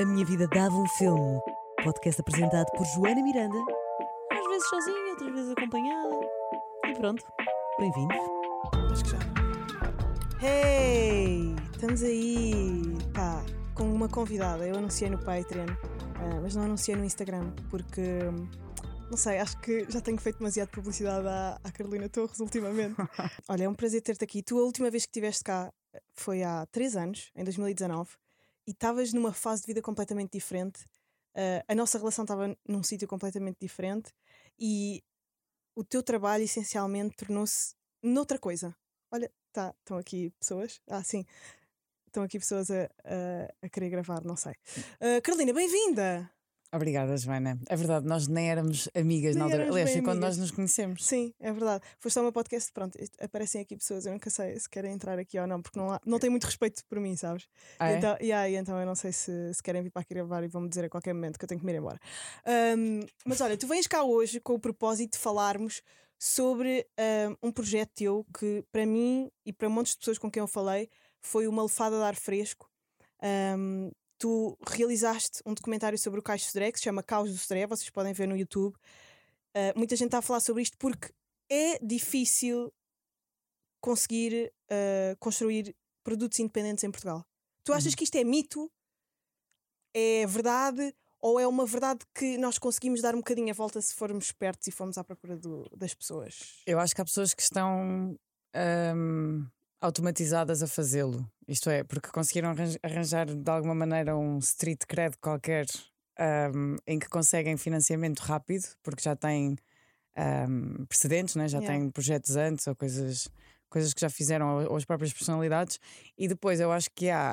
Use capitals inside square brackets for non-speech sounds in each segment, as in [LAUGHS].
A Minha Vida Dava um Filme. Podcast apresentado por Joana Miranda. Às vezes sozinha, outras vezes acompanhada. E pronto, bem-vindos. Acho que já. Hey! Estamos aí, pá, com uma convidada. Eu anunciei no Patreon, ah, mas não anunciei no Instagram, porque, não sei, acho que já tenho feito demasiado publicidade à, à Carolina Torres ultimamente. [LAUGHS] Olha, é um prazer ter-te aqui. Tu, a última vez que estiveste cá eh, foi há 3 anos, em 2019, e estavas numa fase de vida completamente diferente. Ah, a nossa relação estava num sítio completamente diferente e o teu trabalho essencialmente tornou-se noutra coisa. Olha, tá, estão aqui pessoas. Ah, sim. Estão aqui pessoas a, a, a querer gravar, não sei. Ah, Carolina, bem-vinda! Obrigada, Joana. É verdade, nós nem éramos amigas Nem na altura. Aliás, foi quando nós nos conhecemos. Sim, é verdade. Foste ao meu podcast, pronto, aparecem aqui pessoas, eu nunca sei se querem entrar aqui ou não, porque não, há, não tem muito respeito por mim, sabes? Ah, é? Então, e aí, então eu não sei se, se querem vir para aqui gravar e vão-me dizer a qualquer momento que eu tenho que me ir embora. Ahm, mas olha, tu vens cá hoje com o propósito de falarmos sobre ahm, um projeto teu que, para mim e para montes de pessoas com quem eu falei, foi uma lefada de ar fresco. Ahm, tu realizaste um documentário sobre o Caixo Sodré que se chama Caos do Sodré, vocês podem ver no YouTube. Ah, muita gente está a falar sobre isto porque é difícil conseguir ah, construir produtos independentes em Portugal. Tu achas Uhum. que isto é mito? É verdade? Ou é uma verdade que nós conseguimos dar um bocadinho a volta se formos espertos e formos à procura do- das pessoas? Eu acho que há pessoas que estão ahm, automatizadas a fazê-lo. Isto é, porque conseguiram arran- arranjar de alguma maneira um street cred qualquer ahm, em que conseguem financiamento rápido, porque já têm ahm, precedentes, né? já Yeah. têm projetos antes ou coisas, coisas que já fizeram ou, as próprias personalidades. E depois eu acho que há,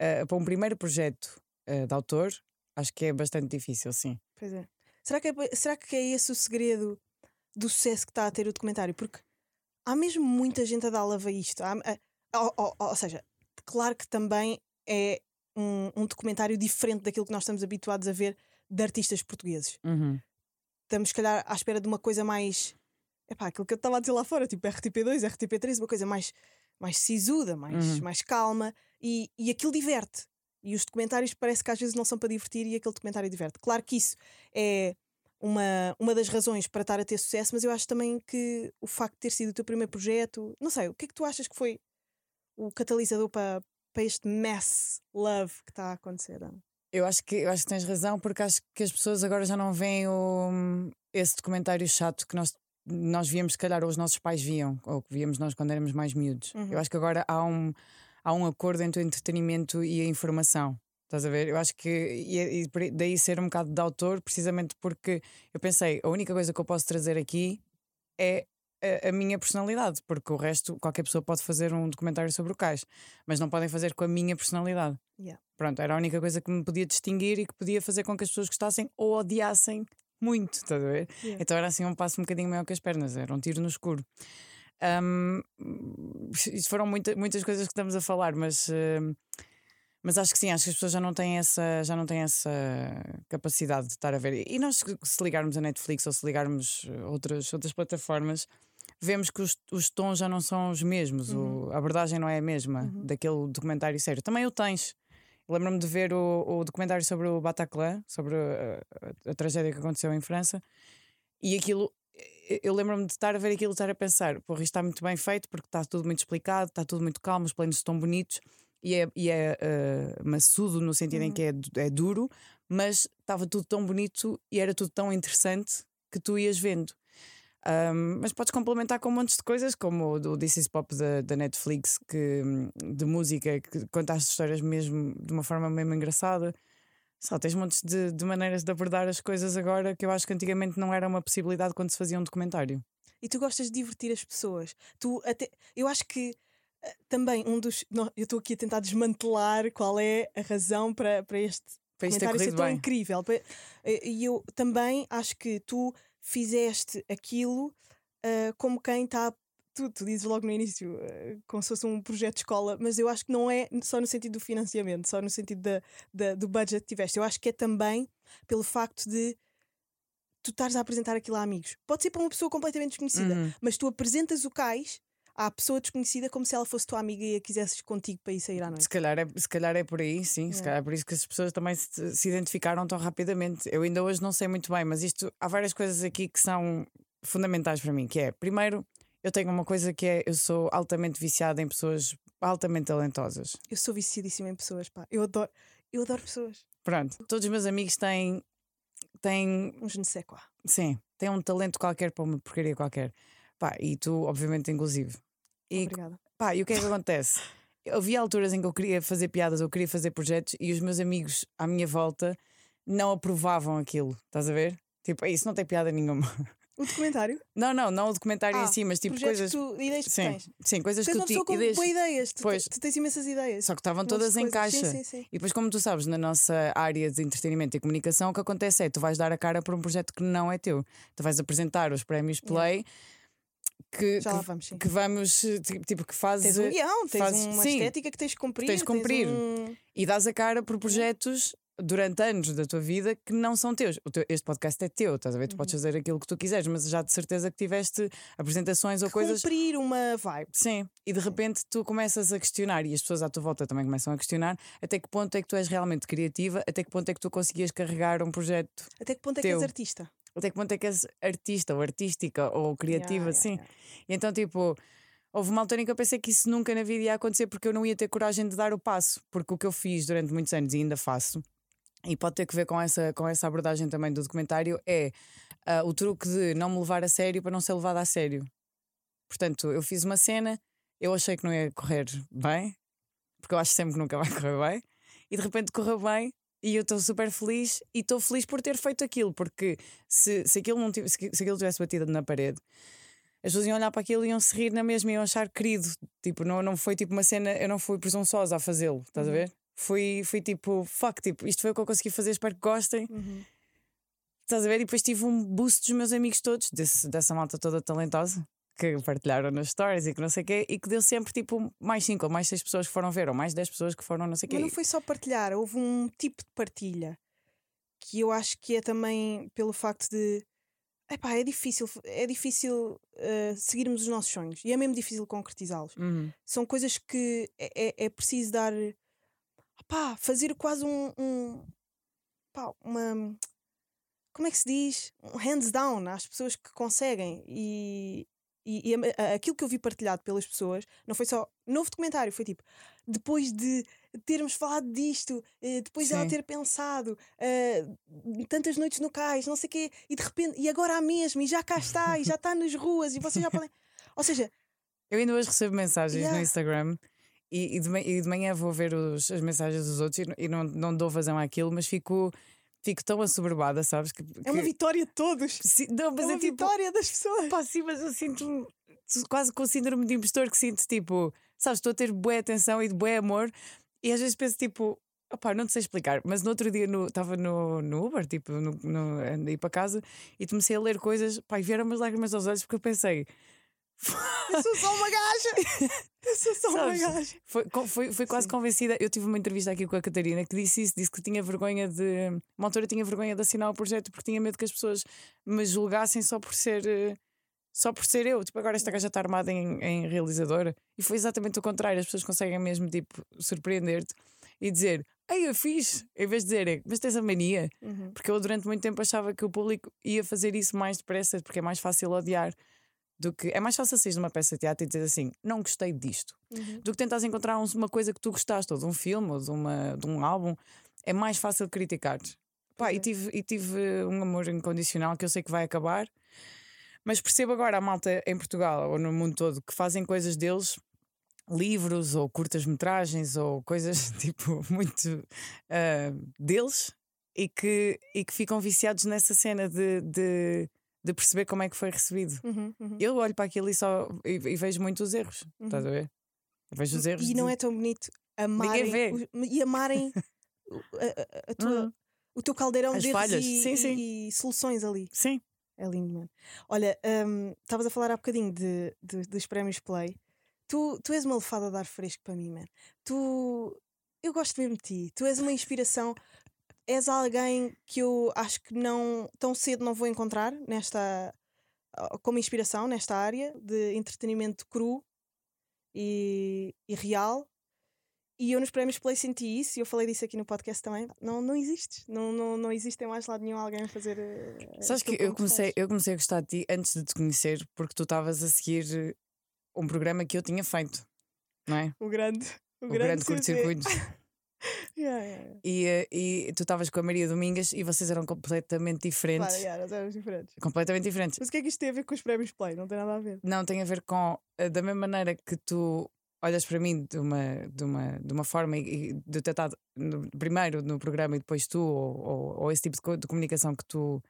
ah, para um primeiro projeto ah, de autor, acho que é bastante difícil, sim. Pois é. Será que é, será que é esse o segredo do sucesso que está a ter o documentário? Porque há mesmo muita gente a dar lava a isto. Há- a- ou, ou- ou seja, claro que também é um, um documentário diferente daquilo que nós estamos habituados a ver de artistas portugueses. Uhum. Estamos, se calhar, à espera de uma coisa mais. Epá, aquilo que eu estava a dizer lá fora, tipo RTP2, RTP3, uma coisa mais, mais sisuda, mais, Uhum. mais calma e, e aquilo diverte. E os documentários parece que às vezes não são para divertir e aquele documentário diverte. Claro que isso é uma, uma das razões para estar a ter sucesso, mas eu acho também que o facto de ter sido o teu primeiro projeto, não sei, o que é que tu achas que foi o catalisador para, para este mass love que está a acontecer? Eu acho que eu acho que tens razão, porque acho que as pessoas agora já não veem o, esse documentário chato que nós, nós víamos, se calhar, ou os nossos pais viam, ou que víamos nós quando éramos mais miúdos. Uhum. Eu acho que agora há um, há um acordo entre o entretenimento e a informação. Estás a ver? Eu acho que e, e daí ser um bocado de autor, precisamente porque eu pensei, a única coisa que eu posso trazer aqui é a, a minha personalidade, porque o resto, qualquer pessoa pode fazer um documentário sobre o cais, mas não podem fazer com a minha personalidade. Yeah. Pronto, era a única coisa que me podia distinguir e que podia fazer com que as pessoas gostassem ou odiassem muito, estás a ver? Yeah. Então era assim um passo um bocadinho maior que as pernas, era um tiro no escuro. Isto foram muita, muitas coisas que estamos a falar, mas, ahm, mas acho que sim, acho que as pessoas já não têm essa, já não têm essa capacidade de estar a ver. E nós, se ligarmos a Netflix ou se ligarmos a outras, outras plataformas, vemos que os, os tons já não são os mesmos, o- a abordagem não é a mesma Uhum. daquele documentário sério. Também o tens. Lembro-me de ver o, o documentário sobre o Bataclan, sobre a, a- a tragédia que aconteceu em França, e aquilo. eu- Eu lembro-me de estar a ver aquilo e estar a pensar: porra, isto está muito bem feito porque está tudo muito explicado, está tudo muito calmo, os planos estão bonitos e é, e é eh, maçudo no sentido em que é, é duro, mas estava tudo tão bonito e era tudo tão interessante que tu ias vendo. Ahm, mas podes complementar com montes de coisas, como o do This Is Pop da, da Netflix, que, hum, de música, que conta as histórias mesmo de uma forma mesmo engraçada. Só tens montes de, de maneiras de abordar as coisas agora que eu acho que antigamente não era uma possibilidade quando se fazia um documentário. e tu gostas de divertir as pessoas. Tu até, eu acho que também um dos. não, eu estou aqui a tentar desmantelar qual é a razão para, para este Para comentário ser tão bem. incrível. Eh, E eu também acho que tu fizeste aquilo eh, como quem está. Tu, tu dizes logo no início, eh, como se fosse um projeto de escola, mas eu acho que não é só no sentido do financiamento, só no sentido da, da- do budget que tiveste. Eu acho que é também pelo facto de tu estares a apresentar aquilo a amigos. Pode ser para uma pessoa completamente desconhecida, Uhum. mas tu apresentas o cais à pessoa desconhecida como se ela fosse tua amiga e a quisesses contigo para ir sair à noite. Se calhar, é, se calhar é por aí, sim. Se Yeah. calhar é por isso que as pessoas também se, se identificaram tão rapidamente. Eu ainda hoje não sei muito bem, mas isto há várias coisas aqui que são fundamentais para mim. Que é, primeiro, eu tenho uma coisa que é eu sou altamente viciada em pessoas altamente talentosas. Eu sou viciadíssima em pessoas, pá. Eu adoro, eu adoro pessoas. Pronto, todos os meus amigos têm, têm Um je ne sais quoi. sim, têm um talento qualquer para uma porcaria qualquer. Pá, e tu, obviamente, inclusive. E Obrigada. Pá, e o que é que acontece? Havia alturas em que eu queria fazer piadas, eu queria fazer projetos e os meus amigos à minha volta não aprovavam aquilo, estás a ver? Tipo, "Ei, isso não tem piada nenhuma. O documentário? Não, não, não o documentário em Ah, si, mas tipo coisas. que tu, ideias que tu Sim, tens. sim, coisas Tu és que eu uma tinha. pessoa com ideias- boas ideias. Tu, Pois. tu tens imensas ideias. Só que estavam todas em caixa. Sim, sim, sim. E depois, como tu sabes, na nossa área de entretenimento e comunicação, o que acontece é tu vais dar a cara por um projeto que não é teu. Tu vais apresentar os prémios Play que, Já que, lá vamos, sim. que vamos, ti- tipo, que fazes Tens um guião, tens fazes- uma sim, estética que tens de cumprir. tens de cumprir. um- e dás a cara por projetos durante anos da tua vida que não são teus. Teu- este podcast é teu, estás a ver? Tu Uhum. podes fazer aquilo que tu quiseres, mas já de certeza que tiveste apresentações ou coisas. Cumprir uma vibe. Sim, e de repente tu começas a questionar, e as pessoas à tua volta também começam a questionar, até que ponto é que tu és realmente criativa, até que ponto é que tu conseguias carregar um projeto, Até que ponto é que Teu. és artista? Até que ponto é que és artista ou artística ou criativa, Yeah, yeah, sim. yeah. E então, tipo, houve uma altura em que eu pensei que isso nunca na vida ia acontecer porque eu não ia ter coragem de dar o passo, porque o que eu fiz durante muitos anos e ainda faço. E pode ter que ver com essa, com essa abordagem também do documentário, é ah, o truque de não me levar a sério para não ser levado a sério. Portanto, eu fiz uma cena, eu achei que não ia correr bem, porque eu acho sempre que nunca [LAUGHS] vai correr bem, e de repente correu bem, e eu estou super feliz, e estou feliz por ter feito aquilo, porque se, se, aquilo, não tive- se, aquilo tivesse batido na parede, as pessoas iam olhar para aquilo e iam se rir na mesma e iam achar querido. Tipo, não, não foi tipo uma cena, eu não fui presunçosa a fazê-lo, estás a ver? Fui, fui tipo, fuck, tipo, isto foi o que eu consegui fazer, espero que gostem. Uhum. Estás a ver? E depois tive um boost dos meus amigos todos, desse, dessa malta toda talentosa, que partilharam nas stories e que não sei o quê, e que deu sempre tipo mais 5 ou mais 6 pessoas que foram ver, ou mais 10 pessoas que foram não sei o quê. Mas não foi só partilhar, houve um tipo de partilha que eu acho que é também pelo facto de epá, é difícil, é difícil eh, seguirmos os nossos sonhos e é mesmo difícil concretizá-los. Uhum. São coisas que é, é- é preciso dar opá, fazer quase um, um uma como é que se diz? Um hands down às pessoas que conseguem e, e, e a- a- aquilo que eu vi partilhado pelas pessoas não foi só novo documentário, foi tipo depois de termos falado disto, eh, depois Sim. ter pensado eh, tantas noites no cais, não sei o quê, e de repente, e agora há mesmo, e já cá está, e já está nas ruas, e vocês já podem. Ou seja, Eu ainda hoje recebo mensagens no Yeah. Instagram e, e, de, ma- e de manhã vou ver os- as mensagens dos outros e, e não, não dou vazão àquilo, mas fico, fico tão assoberbada, sabes? Que, é uma que- vitória de todos. Sim, não, mas é uma é tipo. vitória das pessoas. Pá, sim, mas eu sinto quase com o síndrome de impostor que sinto tipo, sabes, estou a ter boa atenção e de bom amor e às vezes penso tipo, opá, não te sei explicar, mas no outro dia estava no, no Uber, tipo, no, no, a ir para casa e comecei a ler coisas, pá, e vieram umas lágrimas aos olhos porque eu pensei, Eu sou só uma gaja. Eu sou só Sabes? uma gaja. foi, foi, foi quase Sim. convencida. Eu tive uma entrevista aqui com a Catarina que disse isso, disse que tinha vergonha de. Uma altura tinha vergonha de assinar o projeto porque tinha medo que as pessoas me julgassem só por ser. eh, Só por ser eu, tipo, agora esta gaja está armada em, em realizadora. E foi exatamente o contrário. As pessoas conseguem mesmo, tipo, surpreender-te e dizer, ei, eu fiz, em vez de dizer, mas tens a mania. Uhum. Porque eu durante muito tempo achava que o público ia fazer isso mais depressa, porque é mais fácil odiar do que. É mais fácil sair de uma peça de teatro e dizer assim, não gostei disto Uhum. do que tentares encontrar um- uma coisa que tu gostaste, ou de um filme, ou de, uma, de um álbum, é mais fácil criticar. Pá, e tive, e tive um amor incondicional que eu sei que vai acabar, mas percebo agora a malta em Portugal ou no mundo todo que fazem coisas deles, livros ou curtas-metragens ou coisas [LAUGHS] tipo muito ah, deles e que, e que ficam viciados nessa cena de, de, de perceber como é que foi recebido. Uhum, uhum. Eu olho para aquilo e, só, e, e vejo muitos erros, estás a ver? Eu vejo os erros. E não de- é tão bonito amarem os- e amarem [LAUGHS] o- a, a- a tua- Uhum. o teu caldeirão As de falhas. e, Sim, e- sim. e soluções ali. Sim. É lindo, mano. Olha, hum, estavas a falar há bocadinho de, de- dos prémios Play. Tu, tu és uma lefada de ar fresco para mim, mano. Tu. Eu gosto mesmo de ti. Tu és uma inspiração. És alguém que eu acho que não tão cedo não vou encontrar nesta ah, como inspiração nesta área de entretenimento cru e, e real. E eu nos prémios Play senti isso, e eu falei disso aqui no podcast também. Não, não existe. Não, não, não existe em mais lado nenhum alguém a fazer. eh, Sabes que eu comecei, eu comecei a gostar de ti antes de te conhecer porque tu estavas a seguir um programa que eu tinha feito, não é? O grande. [LAUGHS] O, O grande CC. curto-circuito. [LAUGHS] [LAUGHS] Yeah, yeah. E, eh, e tu estavas com a Maria Domingas e vocês eram completamente diferentes. Claro, yeah, nós éramos diferentes. Completamente diferentes. Mas o que é que isto tem a ver com os prémios Play? Não tem nada a ver. Não tem a ver com eh, da mesma maneira que tu olhas para mim de uma, de uma, de uma forma e, e de ter estado no- primeiro no programa e depois tu, ou, ou, ou esse tipo de, co- de comunicação que tu,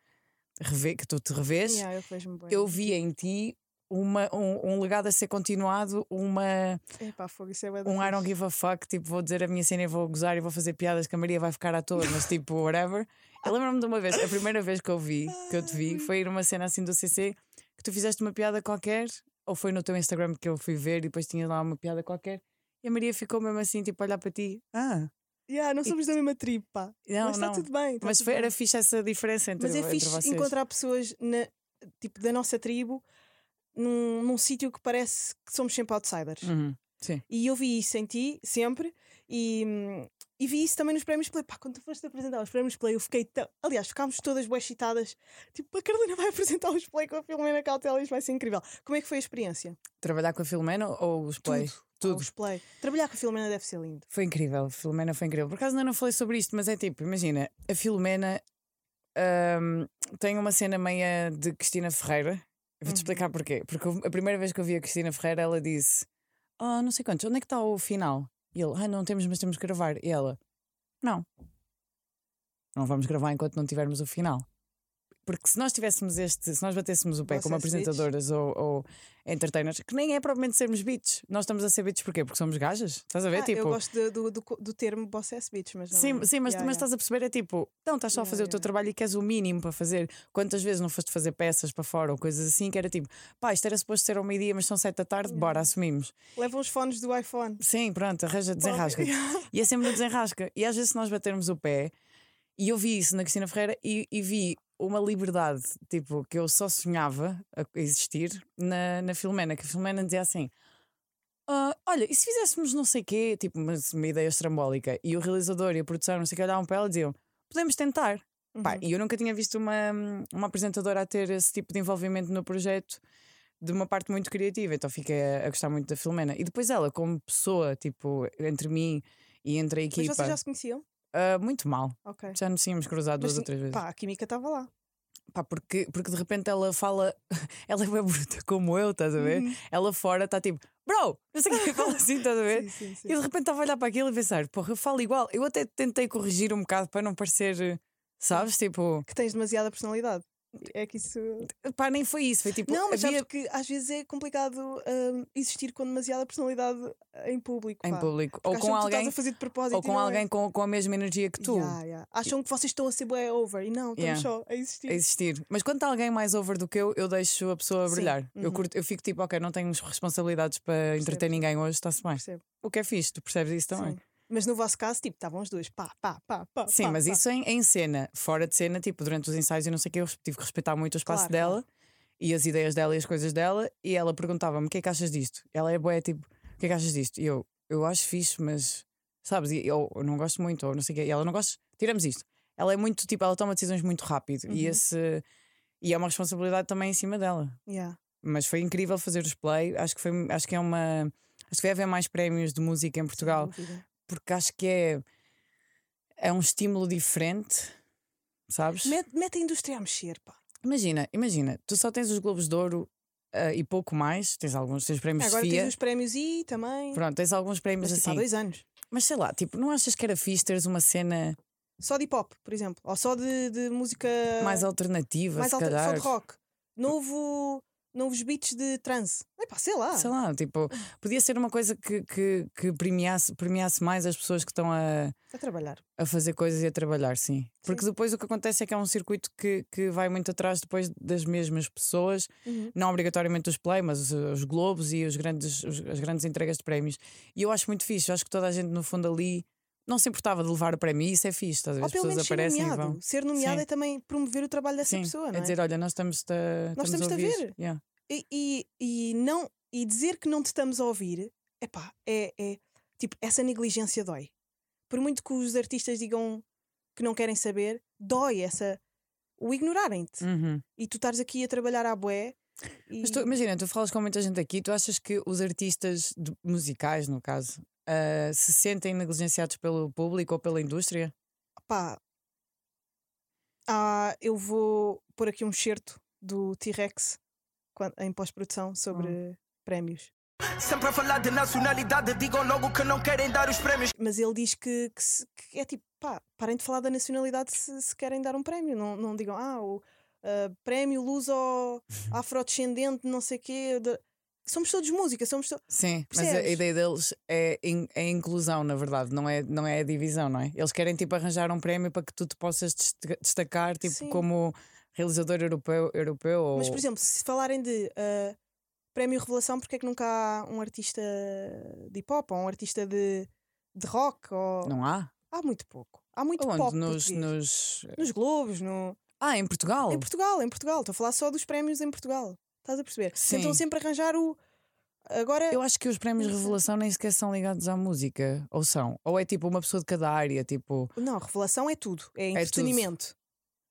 revê, que tu te revês, Yeah, eu eu vi em ti uma, um, um legado a ser continuado, uma, Epá, fogo, isso é um I don't give a fuck, tipo, vou dizer a minha cena e vou gozar e vou fazer piadas que a Maria vai ficar à toa, mas tipo, whatever. Eu lembro-me de uma vez, a primeira vez que eu vi, que eu te vi, foi ir uma cena assim do CC, que tu fizeste uma piada qualquer, ou foi no teu Instagram que eu fui ver e depois tinha lá uma piada qualquer, e a Maria ficou mesmo assim, tipo, a olhar para ti. Ah, Yeah, não somos da mesma tribo, pá. não, mas está tudo bem. tá Mas tudo foi, bem. era fixe essa diferença entre, Mas é entre fixe vocês. encontrar pessoas na, tipo, da nossa tribo num, num sítio que parece que somos sempre outsiders. Uhum, Sim. E eu vi isso em ti, sempre, e, e vi isso também nos prémios Play. Pá, quando tu foste apresentar os prémios Play, eu fiquei tão. Aliás, ficámos todas bué excitadas. Tipo, a Carolina vai [LAUGHS] apresentar os Play com a Filomena Cautela e isto vai ser incrível. Como é que foi a experiência? Trabalhar com a Filomena ou os Play? Tudo. Tudo. Os Play. Trabalhar com a Filomena deve ser lindo. Foi incrível, Filomena foi incrível. Por acaso ainda não falei sobre isto, mas é tipo, imagina, a Filomena ahm, tem uma cena meia de Cristina Ferreira. Vou-te Uhum. explicar porquê. Porque a primeira vez que eu vi a Cristina Ferreira, ela disse: Ah, não sei quantos, onde é que está o final? E ele, ah, não temos, mas temos que gravar. E ela, não. Não vamos gravar enquanto não tivermos o final. Porque se nós tivéssemos este, se nós batêssemos o pé como Vocês bitches. apresentadoras ou, ou entertainers, que nem é propriamente sermos beats, nós estamos a ser beats porquê? Porque somos gajas, estás a ver? Ah, tipo, Eu gosto de- do, do, do termo Boss Ass Bitch, mas não. Sim, sim, mas, Yeah, mas yeah. estás a perceber, é tipo, não, estás só a Yeah, fazer o teu trabalho e queres o mínimo para fazer. Quantas vezes não foste fazer peças para fora ou coisas assim, que era tipo, pá, isto era suposto ser ao meio-dia, mas são sete da tarde, bora, assumimos. Levam os fones do iPhone. Sim, pronto, arranja, desenrasca. [LAUGHS] E é sempre no desenrasca. E às vezes, se nós batermos o pé, e eu vi isso na Cristina Ferreira e, e vi uma liberdade, tipo, que eu só sonhava a existir na, na Filomena, que a Filomena dizia assim. "Ah, olha, e se fizéssemos não sei quê, tipo, uma, uma ideia estrambólica, e o realizador e a produção, não sei o que, olhavam para ela e diziam: podemos tentar. Pá, Uhum. e eu nunca tinha visto uma, uma apresentadora a ter esse tipo de envolvimento no projeto de uma parte muito criativa, então fiquei a, a gostar muito da Filomena. E depois ela, como pessoa, tipo, entre mim e entre a Mas equipa, vocês já se conheciam? Ah, muito mal. Ok. Já nos tínhamos cruzado Mas duas ou três vezes. Pá, a química estava lá. Pá, porque, porque de repente ela fala, [LAUGHS] ela é bem bruta como eu, estás a ver? Uhum. Ela fora está tipo, bro, não sei o que fala assim, estás a ver? Sim, sim, sim. E de repente estava a olhar para aquilo e pensar, porra, eu falo igual. Eu até tentei corrigir um bocado para não parecer, sabes? Tipo, Que tens demasiada personalidade. É que isso. pá, nem foi isso. Foi tipo, Não, mas havia sabes que às vezes é complicado hum, existir com demasiada personalidade em público. em pá. público. Porque Ou com alguém, ou com é. alguém com, com a mesma energia que tu. Yeah, yeah. Acham que vocês estão a ser bué over e não, estamos Yeah. só a existir. a existir. Mas quando está alguém mais over do que eu, eu deixo a pessoa brilhar. Eu, uhum. curto, eu fico tipo, ok, não tenho responsabilidades para entreter ninguém hoje, está-se bem. Percebo. O que é fixe, tu percebes isso também. Sim. Mas no vosso caso, tipo, estavam os dois, pá, pá, pá, pá. Sim, pá, mas pá. isso em, em cena, fora de cena, tipo, durante os ensaios, eu não sei o que, eu tive que respeitar muito o espaço Claro, dela claro. e as ideias dela e as coisas dela, e ela perguntava-me o que é que achas disto? Ela é boa, tipo, o que é que achas disto? E eu, eu acho fixe, mas sabes, e eu, eu não gosto muito, ou não sei o quê, e ela não gosta, tiramos isto. Ela é muito, tipo, ela toma decisões muito rápido e Uhum. esse. E é uma responsabilidade também em cima dela. Yeah. Mas foi incrível fazer os play. Acho que, foi, acho que é uma. Acho que vai haver mais prémios de música em Portugal. Porque acho que é, é um estímulo diferente, sabes? Mete, mete a indústria a mexer, pá. Imagina, imagina, tu só tens os Globos de Ouro ah, e pouco mais, tens alguns, tens prémios Agora Sofia, tens os prémios I também. pronto, tens alguns prémios Mas tipo, há assim, dois anos. mas sei lá, tipo, não achas que era fixe teres uma cena Só de hip hop, por exemplo. Ou só de, de música. mais alternativa, mais se alta- calhar? Só de rock. Novo, novos beats de trance. Epá, sei lá. Sei lá, tipo, podia ser uma coisa que, que, que premiasse, premiasse mais as pessoas que estão a, A trabalhar. a fazer coisas e a trabalhar, sim. Porque depois o que acontece é que é um circuito que, que vai muito atrás depois das mesmas pessoas, Uhum. não obrigatoriamente os play, mas os, os globos e os grandes, os- as grandes entregas de prémios. E eu acho muito fixe, eu acho que toda a gente no fundo ali não se importava de levar o prémio e isso é fixe, estás a ver? Ou As pessoas menos ser aparecem e nomeado. vão. Ser nomeado Sim. é também promover o trabalho dessa Sim, pessoa, não é é? dizer, olha, nós estamos a, Nós estamos a estamos-te a ver. Yeah. E, e, e não, e dizer que não te estamos a ouvir epá, é, é tipo, essa negligência dói. Por muito que os artistas digam que não querem saber, dói essa o ignorarem-te. Uhum. E tu estares aqui a trabalhar à bué. E... Mas tu, imagina, tu falas com muita gente aqui, tu achas que os artistas de- musicais, no caso, ah, se sentem negligenciados pelo público ou pela indústria? Pá, ah, eu vou pôr aqui um certo do T-Rex em pós-produção sobre Hum. prémios. Sempre a falar de nacionalidade, digam logo que não querem dar os prémios. Mas ele diz que, que se- que é tipo, pá, parem de falar da nacionalidade se, se querem dar um prémio. Não, não digam, ah, o ah, prémio luso [LAUGHS] afrodescendente, não sei o quê. de- Somos todos música, somos todos. Sim, mas a Percebes? ideia deles é, in- é inclusão, na verdade, não é, não é a divisão, não é? Eles querem tipo arranjar um prémio para que tu te possas desta- destacar tipo, Sim. como realizador europeu, europeu ou... Mas, por exemplo, se falarem de ah, prémio Revelação, porque é que nunca há um artista de hip hop ou um artista de, de rock? Ou... Não há? Há muito pouco. Há muito Onde? pop Nos, nos... Nos Globos, no... Ah, em Portugal? em Portugal, em Portugal. Estou a falar só dos prémios em Portugal. Estás a perceber? Tentam Sim. sempre arranjar o. Agora. Eu acho que os prémios sei. Revelação nem sequer são ligados à música, ou são? Ou é tipo uma pessoa de cada área, tipo... Não, revelação é tudo. É tudo. entretenimento.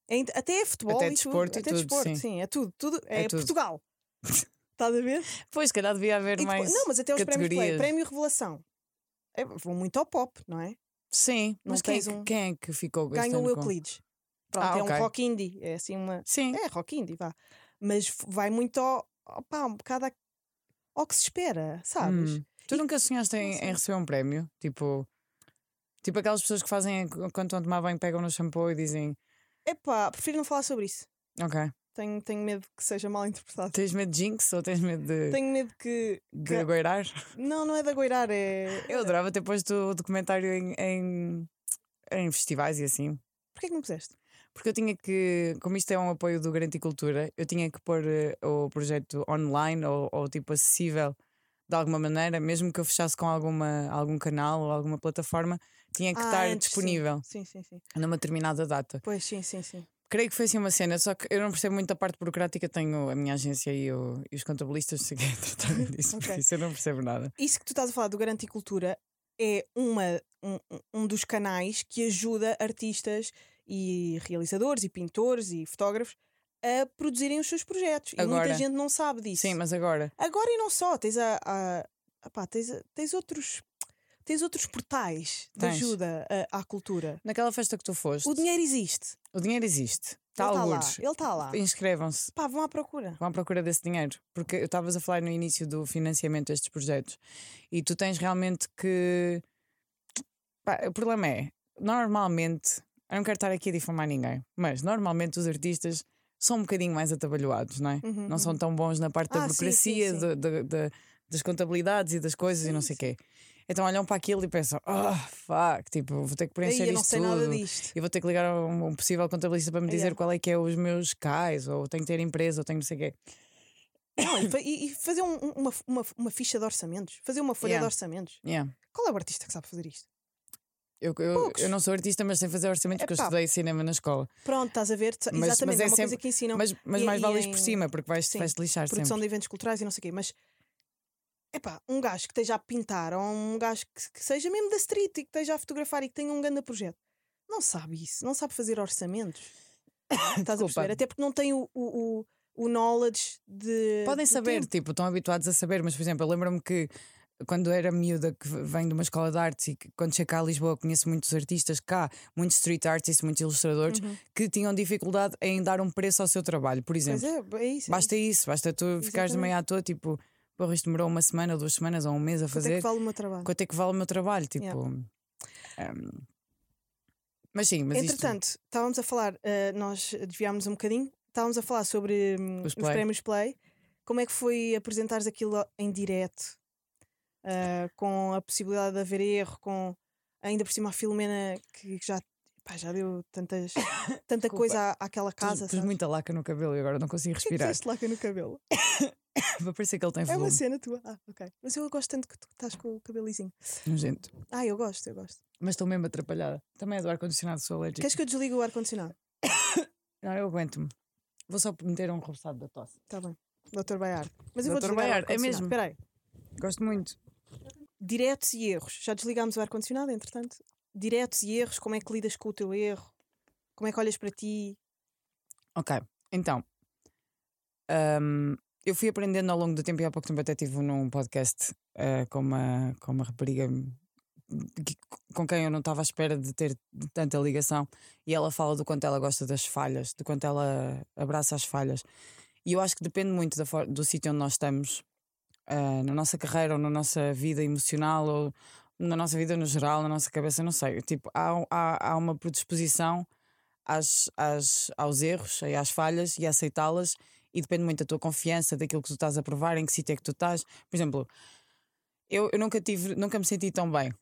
É até é futebol Até desporto Até tudo, desporto, sim. é tudo. tudo. É, É tudo. Portugal. [LAUGHS] Estás a ver? Pois, se calhar devia haver E depois- mais não, mas até os prémios Play. Prémio Revelação. É, vão muito ao pop, não é? Sim, Não mas quem, é um- quem é que ficou Ganha o Euclides. Pronto, Ah, é ok. um rock indie. É assim uma. Sim, É rock indie, vá. Mas vai muito ao. ao pá, um bocado a- ao que se espera, sabes? Hum. Tu E- nunca sonhaste em, em receber um prémio? Tipo, tipo aquelas pessoas que fazem quando estão a tomar banho, pegam no shampoo e dizem Epá, prefiro não falar sobre isso. Ok. Tenho, tenho medo que seja mal interpretado. Tens medo de jinx ou tens medo de, Tenho medo que. de que- agoirar? Não, não é de agoirar, é. [LAUGHS] Eu adorava ter posto o documentário em, em, em festivais e assim. Porquê que não puseste? Porque eu tinha que, como isto é um apoio do Garanticultura, eu tinha que pôr eh, o projeto online ou, ou tipo acessível de alguma maneira, mesmo que eu fechasse com alguma, algum canal ou alguma plataforma, tinha que Ah, estar antes, disponível Sim, sim, sim. numa determinada data. Pois, sim, sim, sim. Creio que foi assim uma cena, só que eu não percebo muito a parte burocrática, tenho a minha agência e, e os contabilistas se querem [LAUGHS] tratar [LAUGHS] disso, Ok. porque isso eu não percebo nada. Isso que tu estás a falar do Garanticultura é uma, um, um dos canais que ajuda artistas e realizadores e pintores e fotógrafos a produzirem os seus projetos. E Agora. muita gente não sabe disso. Sim, mas agora, Agora e não só, tens a, a, tens, a- tens outros tens outros portais de Tens. ajuda à cultura. naquela festa que tu foste, O dinheiro existe. o dinheiro existe, está ele algures. Ele está lá. Inscrevam-se, Pá, vão à procura. vão à procura desse dinheiro, porque eu estavas a falar no início do financiamento destes projetos e tu tens realmente que. Pá, o problema é, normalmente, eu não quero estar aqui a difamar ninguém, mas normalmente os artistas são um bocadinho mais atabalhoados, não é? Uhum, não são tão bons na parte da Ah, sim, sim, burocracia, sim. do- da- das contabilidades e das coisas e não Sim, sei o quê. Então olham para aquilo e pensam, ah, fuck, tipo, vou ter que preencher não isto tudo. E vou ter que ligar a um, um possível contabilista para me dizer Yeah. qual é que é os meus cais, ou tenho que ter empresa, ou tenho não sei o quê. Não, e, [COUGHS] e- e fazer um- uma, uma, uma ficha de orçamentos. Fazer uma folha Yeah. de orçamentos. Yeah. Qual é o artista que sabe fazer isto? Eu, eu, eu não sou artista, mas sei fazer orçamentos porque eu Epá. estudei cinema na escola. Pronto, estás a ver? Mas- Exatamente, mas é é uma coisa sempre- que ensinam. Mas, mas E- mais vale ir por cima, porque vais, sim, vais te lixar produção sempre. de eventos culturais e não sei o quê, mas epá, um gajo que esteja a pintar ou um gajo que, que seja mesmo da street e que esteja a fotografar e que tenha um grande projeto, não sabe isso, não sabe fazer orçamentos. [COUGHS] Estás a perceber? Até porque não tem o, o, o, o knowledge de. Podem saber, tempo. tipo, estão habituados a saber, mas por exemplo, eu lembro-me que quando era miúda, que v- venho de uma escola de artes e que quando chego cá a Lisboa conheço muitos artistas cá, muitos street artists, muitos ilustradores, Uhum. que tinham dificuldade em dar um preço ao seu trabalho, por exemplo. é, é isso. é Basta isso. isso, basta tu ficares de Exatamente. manhã à toa, tipo, porra, isto demorou uma semana, duas semanas, ou um mês a Quanto é fazer, que vale o meu trabalho? quanto é que vale o meu trabalho? Tipo. Yeah. um, mas sim, mas isto. Entretanto, estávamos a falar, eh, nós desviámos um bocadinho, estávamos a falar sobre hum, Os os, prémios Play. Como é que foi apresentares aquilo em direto, eh, com a possibilidade de haver erro, com ainda por cima a Filomena que já, pá, já deu tantas, [COUGHS] tanta Desculpa. coisa à, àquela casa. Sabes? muita laca no cabelo e agora não consigo [LAUGHS] respirar. puseste laca no cabelo? [COUGHS] Para parecer que ele tem É uma volume. cena tua. Ah, ok. Mas eu gosto tanto que tu estás com o cabelo lisinho. Nojento. Ah, eu gosto, eu gosto. Mas estou mesmo atrapalhada. Também é do ar-condicionado, sou alérgica. Queres que eu desligue o ar-condicionado? [COUGHS] Não, eu aguento-me. Vou só meter um roçado da tosse. Está bem. Doutor Baiar. Mas eu Doutor vou desligar Baiar, é mesmo? Espera aí. Gosto muito. Diretos e erros. Já desligámos o ar-condicionado, entretanto. Diretos e erros, como é que lidas com o teu erro? Como é que olhas para ti? Ok, então. hum, eu fui aprendendo ao longo do tempo e há pouco tempo até estive num podcast eh, com, uma, com uma rapariga que- com quem eu não estava à espera de ter tanta ligação e ela fala do quanto ela gosta das falhas, do quanto ela abraça as falhas. E eu acho que depende muito do sítio onde nós estamos, ah, na nossa carreira ou na nossa vida emocional ou na nossa vida no geral, na nossa cabeça, não sei. Tipo, há, há, há uma predisposição às, às, aos erros e às falhas e a aceitá-las e depende muito da tua confiança, daquilo que tu estás a provar, em que sítio é que tu estás. Por exemplo, eu, eu nunca tive, nunca me senti tão bem.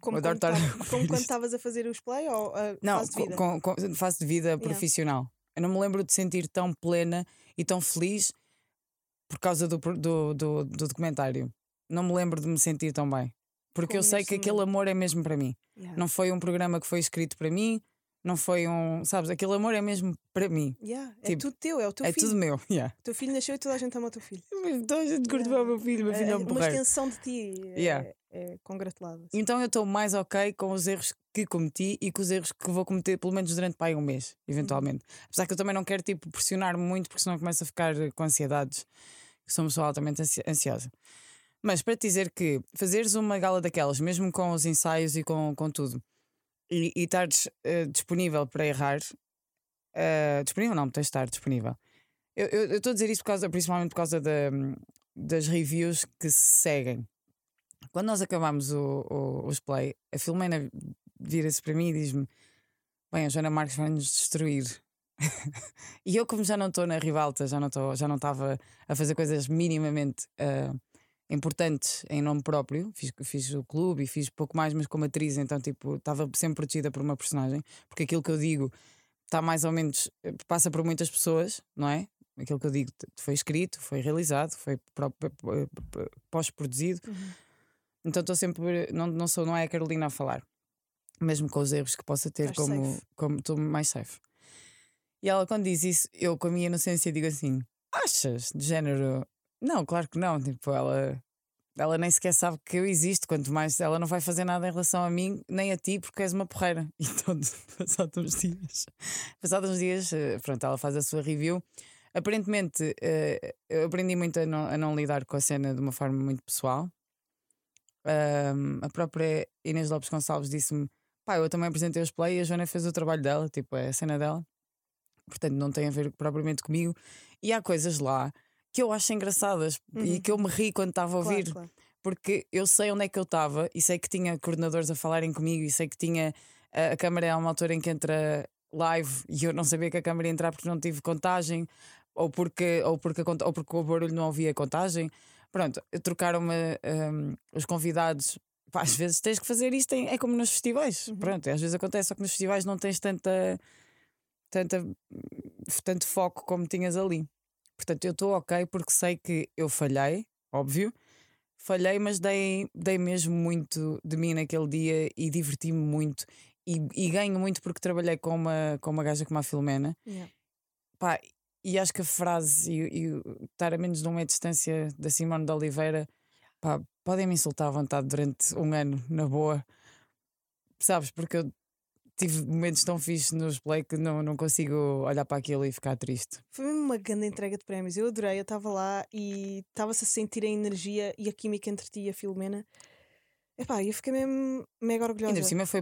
Como quando tava- [LAUGHS] como quando estavas a fazer os play ou a Não, fase de vida? com, com, fase de vida profissional. Eu não me lembro de sentir tão plena e tão feliz por causa do, do, do, do documentário. Não me lembro de me sentir tão bem. Porque eu sei que aquele amor é mesmo para mim. Yeah. Não foi um programa que foi escrito para mim, não foi um. Sabes, aquele amor é mesmo para mim. Yeah, É Tipo, tudo teu, é o teu é filho. tudo meu. Yeah. O teu filho nasceu e toda a gente ama o teu filho. [LAUGHS] Toda a gente curte Yeah. o meu filho, meu filho é É um uma extensão de ti. É, Yeah. é congratulado. Então eu estou mais ok com os erros que cometi e com os erros que vou cometer, pelo menos durante pai, um mês, eventualmente. Apesar que eu também não quero tipo, pressionar-me muito, porque senão começo a ficar com ansiedades, que sou uma pessoa altamente ansi- ansiosa. Mas para te dizer que fazeres uma gala daquelas, mesmo com os ensaios e com, com tudo, e, estares eh, disponível para errar, eh, disponível não, tens de estar disponível. Eu estou a dizer isso por causa, principalmente por causa da- das reviews que se seguem. Quando nós acabámos o, o, os play, a Filomena vira-se para mim e diz-me: Bem, a Joana Marques vai nos destruir. E eu, como já não estou na rivalta, já não estou- já não estava a fazer coisas minimamente ah, importantes em nome próprio, fiz, fiz o clube e fiz pouco mais, mas como atriz, então tipo, estava sempre protegida por uma personagem, porque aquilo que eu digo está mais ou menos, eh, passa por muitas pessoas, não é? Aquilo que eu digo foi escrito, foi realizado, foi pós-produzido. Então estou sempre, não, não sou, não é a Carolina a falar, mesmo com os erros que possa ter, Estás como estou mais safe. E ela, quando diz isso, eu com a minha inocência digo assim: achas? De género, não, claro que não. Tipo, ela, ela nem sequer sabe que eu existo, quanto mais ela não vai fazer nada em relação a mim, nem a ti, porque és uma porreira. [LAUGHS] E todo, passados uns dias, passados uns dias, eh, pronto, ela faz a sua review. Aparentemente, eh, eu aprendi muito a não, a não lidar com a cena de uma forma muito pessoal. A própria Inês Lopes Gonçalves disse-me: pá, eu também apresentei os play e a Joana fez o trabalho dela, tipo, é a cena dela. Portanto, não tem a ver propriamente comigo. E há coisas lá que eu acho engraçadas e Uhum. que eu me ri quando estava a Claro, ouvir claro. porque eu sei onde é que eu estava e sei que tinha coordenadores a falarem comigo e sei que tinha a, a câmara a uma altura em que entra live e eu não sabia que a câmara ia entrar porque não tive contagem ou porque, ou porque, ou porque o barulho não ouvia a contagem. Pronto, trocaram-me hum, os convidados. Pá, às vezes tens que fazer isto, é como nos festivais. Pronto, às vezes acontece, só que nos festivais não tens tanta, tanta, tanto foco como tinhas ali. Portanto, eu estou ok porque sei que eu falhei, óbvio, falhei, mas dei, dei mesmo muito de mim naquele dia e diverti-me muito. E, e ganho muito porque trabalhei com uma, com uma gaja como a Filomena. Yeah. Pá, e acho que a frase e, e estar a menos de uma distância da Simone de Oliveira, pá, podem me insultar à vontade durante um ano, na boa, sabes? Porque eu tive momentos tão fixes nos play que não, não consigo olhar para aquilo e ficar triste. Foi mesmo uma grande entrega de prémios. Eu adorei, eu estava lá e estava-se a sentir a energia e a química entre ti e a Filomena. Epá, eu fiquei mesmo mega orgulhosa. Ainda por cima foi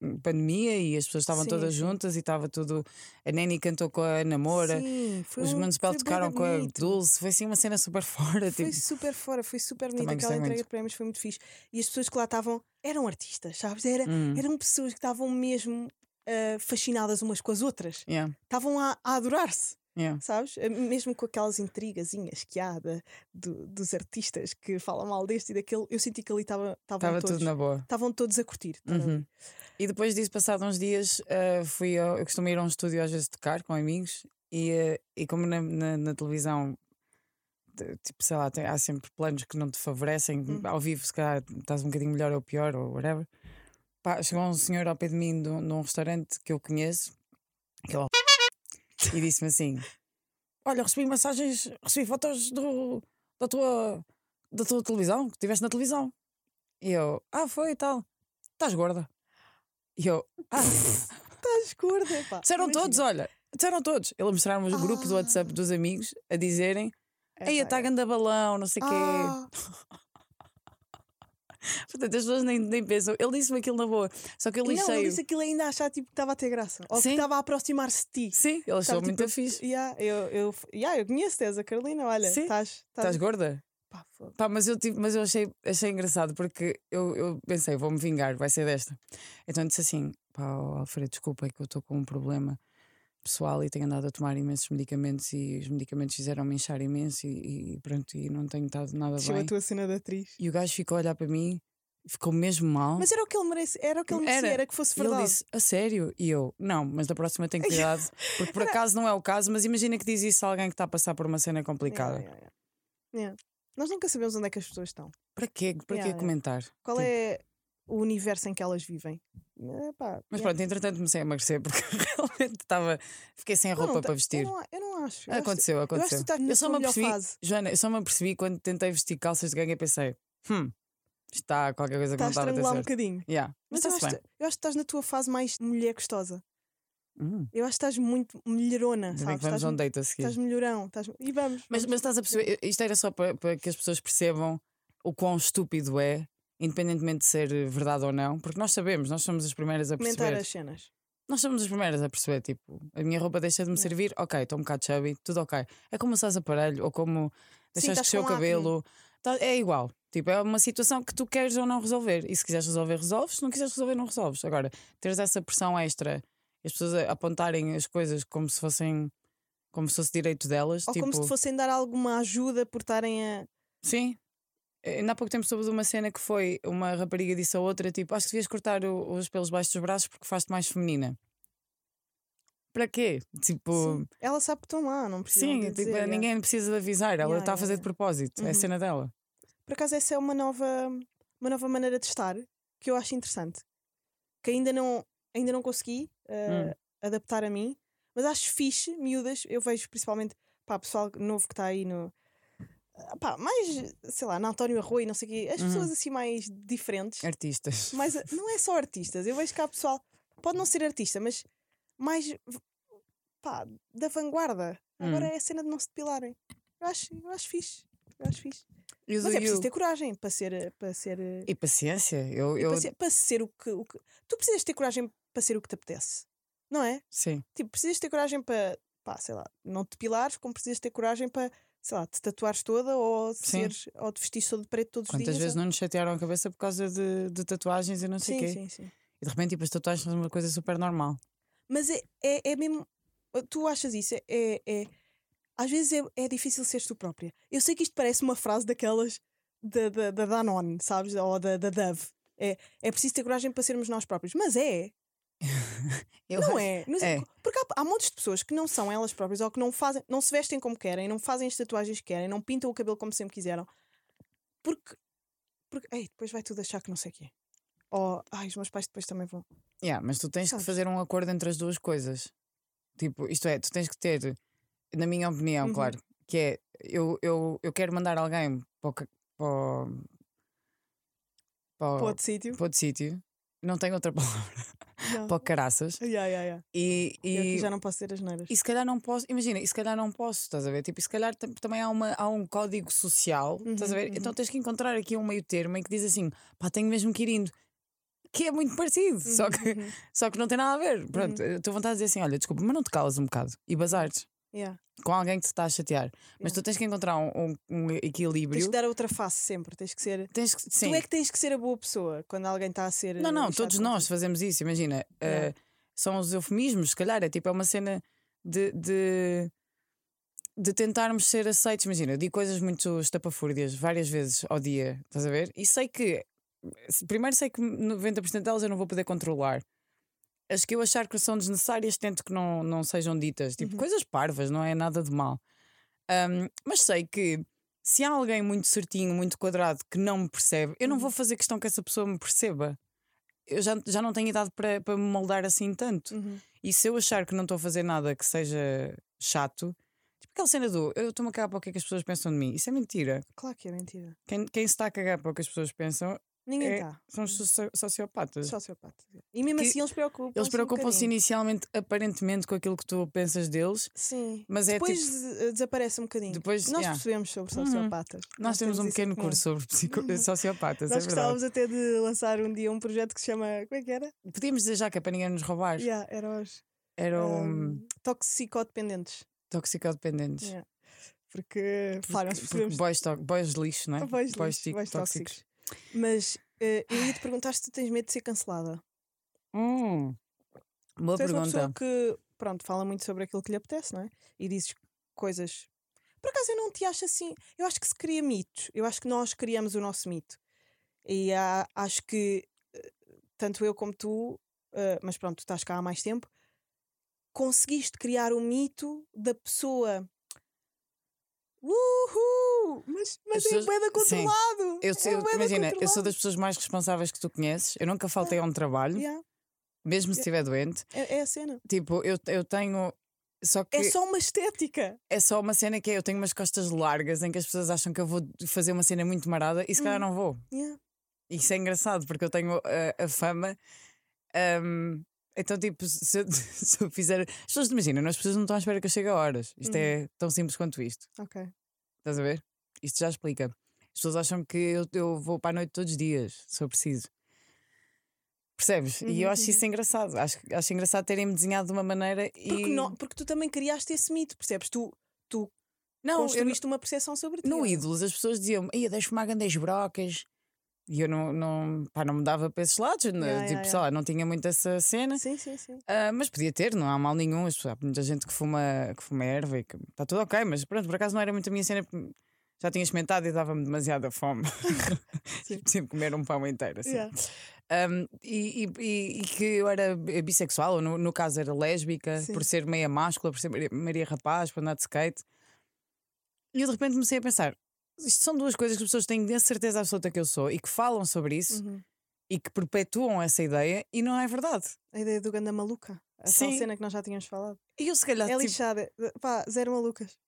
pós-pandemia e as pessoas estavam Sim, todas sim. juntas e estava tudo. A Neni cantou com a Namora, Sim, os um- Municipal tocaram com a. Dulce, foi assim uma cena super [LAUGHS] fora. Foi Tipo, super fora, foi super bonito. Também Aquela entrega muito. de prémios foi muito fixe. E as pessoas que lá estavam eram artistas, sabes? Era, hum, Eram pessoas que estavam mesmo ah, fascinadas umas com as outras. yeah, Estavam a, a adorar-se, yeah. sabes? Ah, Mesmo com aquelas intrigazinhas que há do- dos artistas que falam mal deste e daquele, eu senti que ali estava todos, tudo na boa. estavam todos a curtir. Uhum. E depois disso, passados uns dias, eh, fui ao, eu costumo ir a um estúdio às vezes tocar com amigos e, eh, e como na, na- na televisão, de- tipo, sei lá, tem- há sempre planos que não te favorecem, Uhum. ao vivo, se calhar estás um bocadinho melhor ou pior ou whatever. Pá, chegou um senhor ao pé de mim de um- num restaurante que eu conheço e disse-me assim: Olha, recebi mensagens, recebi fotos do, da tua da tua televisão, que estiveste na televisão. E eu, ah, foi e tal. Estás gorda. E eu, ah, [LAUGHS] Estás gorda, pá. disseram Imagina. todos, olha, disseram todos. Eles mostraram o grupo do WhatsApp dos amigos a dizerem, É, aí pá, está ganda balão, não sei o quê. [LAUGHS] Portanto, as pessoas nem, nem pensam. Ele disse-me aquilo na boa. Só que eu não, lixei. ele disse aquilo ainda a achar tipo, que estava a ter graça. Ou Sim. que estava a aproximar-se de ti. Sim, ele achou muito tipo, fixe. Yeah, eu, eu, yeah, eu conheço-te, és a Carolina, olha, estás. Estás gorda? Pá. Pá, mas eu, tive, mas eu achei, achei engraçado porque eu, eu pensei, vou-me vingar, vai ser desta. Então disse assim: pá, ó, Alfredo, desculpa, é que eu estou com um problema pessoal e tenho andado a tomar imensos medicamentos e os medicamentos fizeram-me inchar imenso e, e pronto, e não tenho estado nada a bem. tua cena de atriz. E o gajo ficou a olhar para mim, ficou mesmo mal. Mas era o que ele merece, era o que ele merecia, Era. era, que fosse E ele verdade. disse, a sério? E eu, não, mas da próxima tenho [LAUGHS] cuidado, porque por acaso não é o caso, mas imagina que diz isso a alguém que está a passar por uma cena complicada. yeah, yeah. Yeah. Nós nunca sabemos onde é que as pessoas estão. Para quê? Para quê comentar? Qual Tipo, é o universo em que elas vivem? Eh, pá, Mas yeah. pronto, entretanto comecei a emagrecer porque [LAUGHS] realmente estava. Fiquei sem roupa não, para eu vestir. não, eu não acho. Eu acho- Aconteceu, eu acho que aconteceu. na só me apercebi, fase. Joana, eu só me apercebi quando tentei vestir calças de gangue e pensei, hum, está qualquer coisa que não estava a ter estrangular um certo. bocadinho. Yeah. Mas Mas eu acho, eu acho que estás na tua fase mais mulher gostosa. Hum, Eu acho que estás muito melhorona, sabes? vamos Estás, a um date a seguir. estás melhorão. Estás... E vamos. Mas, vamos. mas estás a perceber, isto era só para, para que as pessoas percebam o quão estúpido é, independentemente de ser verdade ou não, porque nós sabemos, nós somos as primeiras a comentar perceber. as cenas. Nós somos as primeiras a perceber, tipo, a minha roupa deixa de me servir, ok, estou um bocado chubby, tudo ok. É como usas aparelho, ou como deixas crescer o cabelo, tá- é igual. Tipo, é uma situação que tu queres ou não resolver. E se quiseres resolver, resolves. Se não quiseres resolver, não resolves. Agora, teres essa pressão extra, as pessoas apontarem as coisas como se fossem, como se fosse direito delas, Ou tipo, como se te fossem dar alguma ajuda por estarem a. sim. Eh, Ainda há pouco tempo soube de uma cena que foi uma rapariga disse a outra: tipo, acho que devias cortar o- os pelos baixos dos braços porque faz-te mais feminina. Para quê? Tipo, Sim. Ela sabe que estão lá, não precisa. Sim, de tipo, dizer, yeah. ninguém precisa de avisar, ela Yeah, está a yeah, fazer de yeah. propósito, é a Uhum. cena dela. Por acaso, essa é uma nova, uma nova maneira de estar que eu acho interessante. Que ainda não, ainda não consegui eh, Hum. adaptar a mim, mas acho fixe, miúdas. Eu vejo principalmente pá, pessoal novo que está aí no. Pá, mais, sei lá, na António Arroio, não sei o quê, as Uhum. pessoas assim mais diferentes. Artistas. Mas eh, não é só artistas, eu vejo que há pessoal, pode não ser artista, mas mais pá, da vanguarda. Agora Hum. é a cena de não se depilarem. Eu acho, eu acho fixe. Eu acho fixe. Mas é preciso ter coragem para ser. Para ser, eh, E paciência. Eu, eu, para ser, para ser o, que, o que. Tu precisas ter coragem para ser o que te apetece. Não é? Sim. Tipo, precisas ter coragem para. Pá, sei lá, não te depilares, como precisas ter coragem para, sei lá, te tatuares toda ou, seres, ou te vestir todo de preto todos os Quantas dias. vezes ou- não nos chatearam a cabeça por causa de, de tatuagens e não sei o quê? sim, sim. E de repente, tipo, as tatuagens são uma coisa super normal. Mas é, é, é mesmo. Tu achas isso? É, é, é- às vezes é, é difícil seres tu própria. Eu sei que isto parece uma frase daquelas da, da, da Danone, sabes? Ou da, da Dove. É, é preciso ter coragem para sermos nós próprios. Mas é. [LAUGHS] Não é. Mas é. Porque há, há montes de pessoas que não são elas próprias ou que não fazem, não se vestem como querem, não fazem as tatuagens que querem, não pintam o cabelo como sempre quiseram. Porque. porque ei, depois vai tudo achar que não sei o quê. Ou, ai, os meus pais depois também vão. Yeah, mas tu tens que Sabes? fazer um acordo entre as duas coisas. Tipo, isto é, tu tens que ter, na minha opinião, Uhum. claro, que é eu, eu, eu quero mandar alguém para o, para para Para outro sítio. para outro sítio, não tenho outra [LAUGHS] palavra, Não. para o caraças. Yeah, yeah, yeah. E, e, já não posso ter as neiras. e se calhar não posso, imagina, e se calhar não posso, estás a ver? Tipo, e se calhar tam- também há, uma, há um código social, estás a Uhum, ver? Então uhum. tens que encontrar aqui um meio termo em que diz assim, pá, tenho mesmo que ir indo. Que é muito parecido, só, que, Uhum, uhum. [LAUGHS] só que não tem nada a ver. Pronto, eu estou vontade de dizer assim: olha, desculpa, mas não te calas um bocado e bazares Yeah. com alguém que te está a chatear. Mas Yeah. tu tens que encontrar um, um- um Tens equilíbrio. que dar a outra face sempre. Tens que ser. Tens que. Tu é que tens que ser a boa pessoa quando alguém está a ser. Não, eh, não, lixado todos nós fazemos isso. Imagina, Yeah. eh, são os eufemismos, se calhar. É tipo, é uma cena de. de de tentarmos ser aceitos, imagina, eu digo coisas muito estapafúrdias várias vezes ao dia, estás a ver? E sei que, primeiro sei que 90% delas eu não vou poder controlar. As que eu achar que são desnecessárias, tento que não, não sejam ditas. Tipo, Uhum. coisas parvas, não é nada de mal. Ahm, mas sei que se há alguém muito certinho, muito quadrado, que não me percebe, eu não Uhum. vou fazer questão que essa pessoa me perceba. Eu já, já não tenho idade para, para me moldar assim tanto. Uhum. E se eu achar que não estou a fazer nada que seja chato, tipo, aquela cena do eu estou-me a cagar para o que é que as pessoas pensam de mim. Isso é mentira. Claro que é mentira. Quem, quem se está a cagar para o que as pessoas pensam Ninguém é- está. são os socio- sociopatas. Sociopatas. E mesmo Que assim eles preocupam. Eles preocupam-se inicialmente, aparentemente, com aquilo que tu pensas deles, Sim. mas é Depois tipo. des- desaparece um bocadinho. Depois, Nós yeah. percebemos sobre Uhum. sociopatas. Nós temos um isso em pequeno curso sobre psico- [LAUGHS] sociopatas, Nós é gostávamos até de lançar um dia um projeto que se chama. Como é que era? Podíamos dizer já que é para ninguém nos roubar. Yeah, era os Era um um, toxicodependentes. toxicodependentes. Yeah. Porque, nós Porque percebemos. boys, to- boys lixo, não é? Boys, lixo, tic- boys tóxicos. Mas eh, eu ia te perguntar se tu tens medo de ser cancelada. Hum. Boa tu és uma pergunta. pessoa que, pronto, fala muito sobre aquilo que lhe apetece, não é? E dizes coisas. Por acaso eu não te acho assim. Eu acho que se cria mitos. Eu acho que nós criamos o nosso mito. E há- acho que eh, tanto eu como tu, eh, mas pronto, tu estás cá há mais tempo, conseguiste criar o mito da pessoa. Uhul! Mas, mas As é pessoas- da sim. controlado! Eu, é sei- da imagina, eu sou controlado. das pessoas mais responsáveis que tu conheces. Eu nunca faltei a um trabalho, Yeah, mesmo se estiver doente. é, é a cena. Tipo, eu, eu tenho. Só que É só uma estética. é só uma cena que é, eu tenho umas costas largas em que as pessoas acham que eu vou fazer uma cena muito marada e se calhar Hum. não vou. Yeah. Isso é engraçado porque eu tenho a, a fama. hum, então, tipo, se eu, [LAUGHS] se eu fizer. As pessoas imaginam, as pessoas não estão à espera que eu chegue a horas. Isto Uhum. é tão simples quanto isto. Ok. Estás a ver? Isto já explica. As pessoas acham que eu, eu vou para a noite todos os dias, se eu preciso. Percebes? e eu Uhum, acho isso engraçado. Acho, acho engraçado terem-me desenhado de uma maneira Porque, e. não, porque tu também criaste esse mito, percebes? Tu, tu não, eu construíste uma percepção sobre ti. no não? Ídolos as pessoas diziam-me, ia, deixa fumar grandes brocas. E eu não, não, pá, não me dava para esses lados. Yeah, tipo, yeah, sei lá, não tinha muito essa cena. Sim, sim, sim. Ah, mas podia ter, não há mal nenhum. Há muita gente que fuma, que fuma erva e que está tudo ok, mas pronto, por acaso não era muito a minha cena. Já tinha experimentado e dava-me demasiada fome. [LAUGHS] Sempre [LAUGHS] comer um pão inteiro. Assim. Yeah. Um, e, e- e- que eu era bissexual, ou no, no caso era lésbica, Sim. por ser meia máscula, por ser Maria, Maria Rapaz, por andar de skate. E eu de repente comecei a pensar: isto são duas coisas que as pessoas têm a certeza absoluta que eu sou e que falam sobre isso Uhum. e que perpetuam essa ideia e não é verdade. A ideia do ganda maluca. A Sim. cena que nós já tínhamos falado. E eu se calhar. É tipo, lixada. Pá, zero malucas.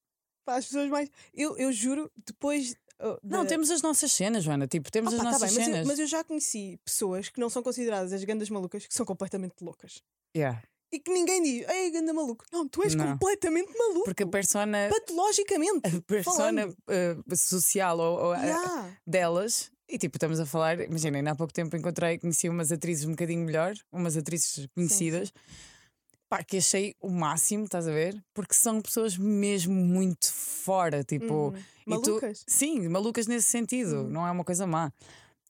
Pá, as pessoas mais. Eu, eu juro, depois. oh, não, da- temos as nossas cenas, Joana. Tipo, temos as tá nossas bem, mas, eu, cenas. mas eu já conheci pessoas que não são consideradas as gandas malucas, que são completamente loucas. Yeah. E que ninguém diz, ei, ganda maluco. Não, tu és Não. completamente maluco. Porque a persona, Patologicamente. a persona eh, social ou, ou a- Yeah. delas. E tipo, estamos a falar, imaginem, há pouco tempo encontrei, conheci umas atrizes um bocadinho melhor, umas atrizes conhecidas, pá, que achei o máximo, estás a ver? Porque são pessoas mesmo muito fora, tipo. Uhum. e tu- Malucas. sim, malucas nesse sentido, Uhum. não é uma coisa má.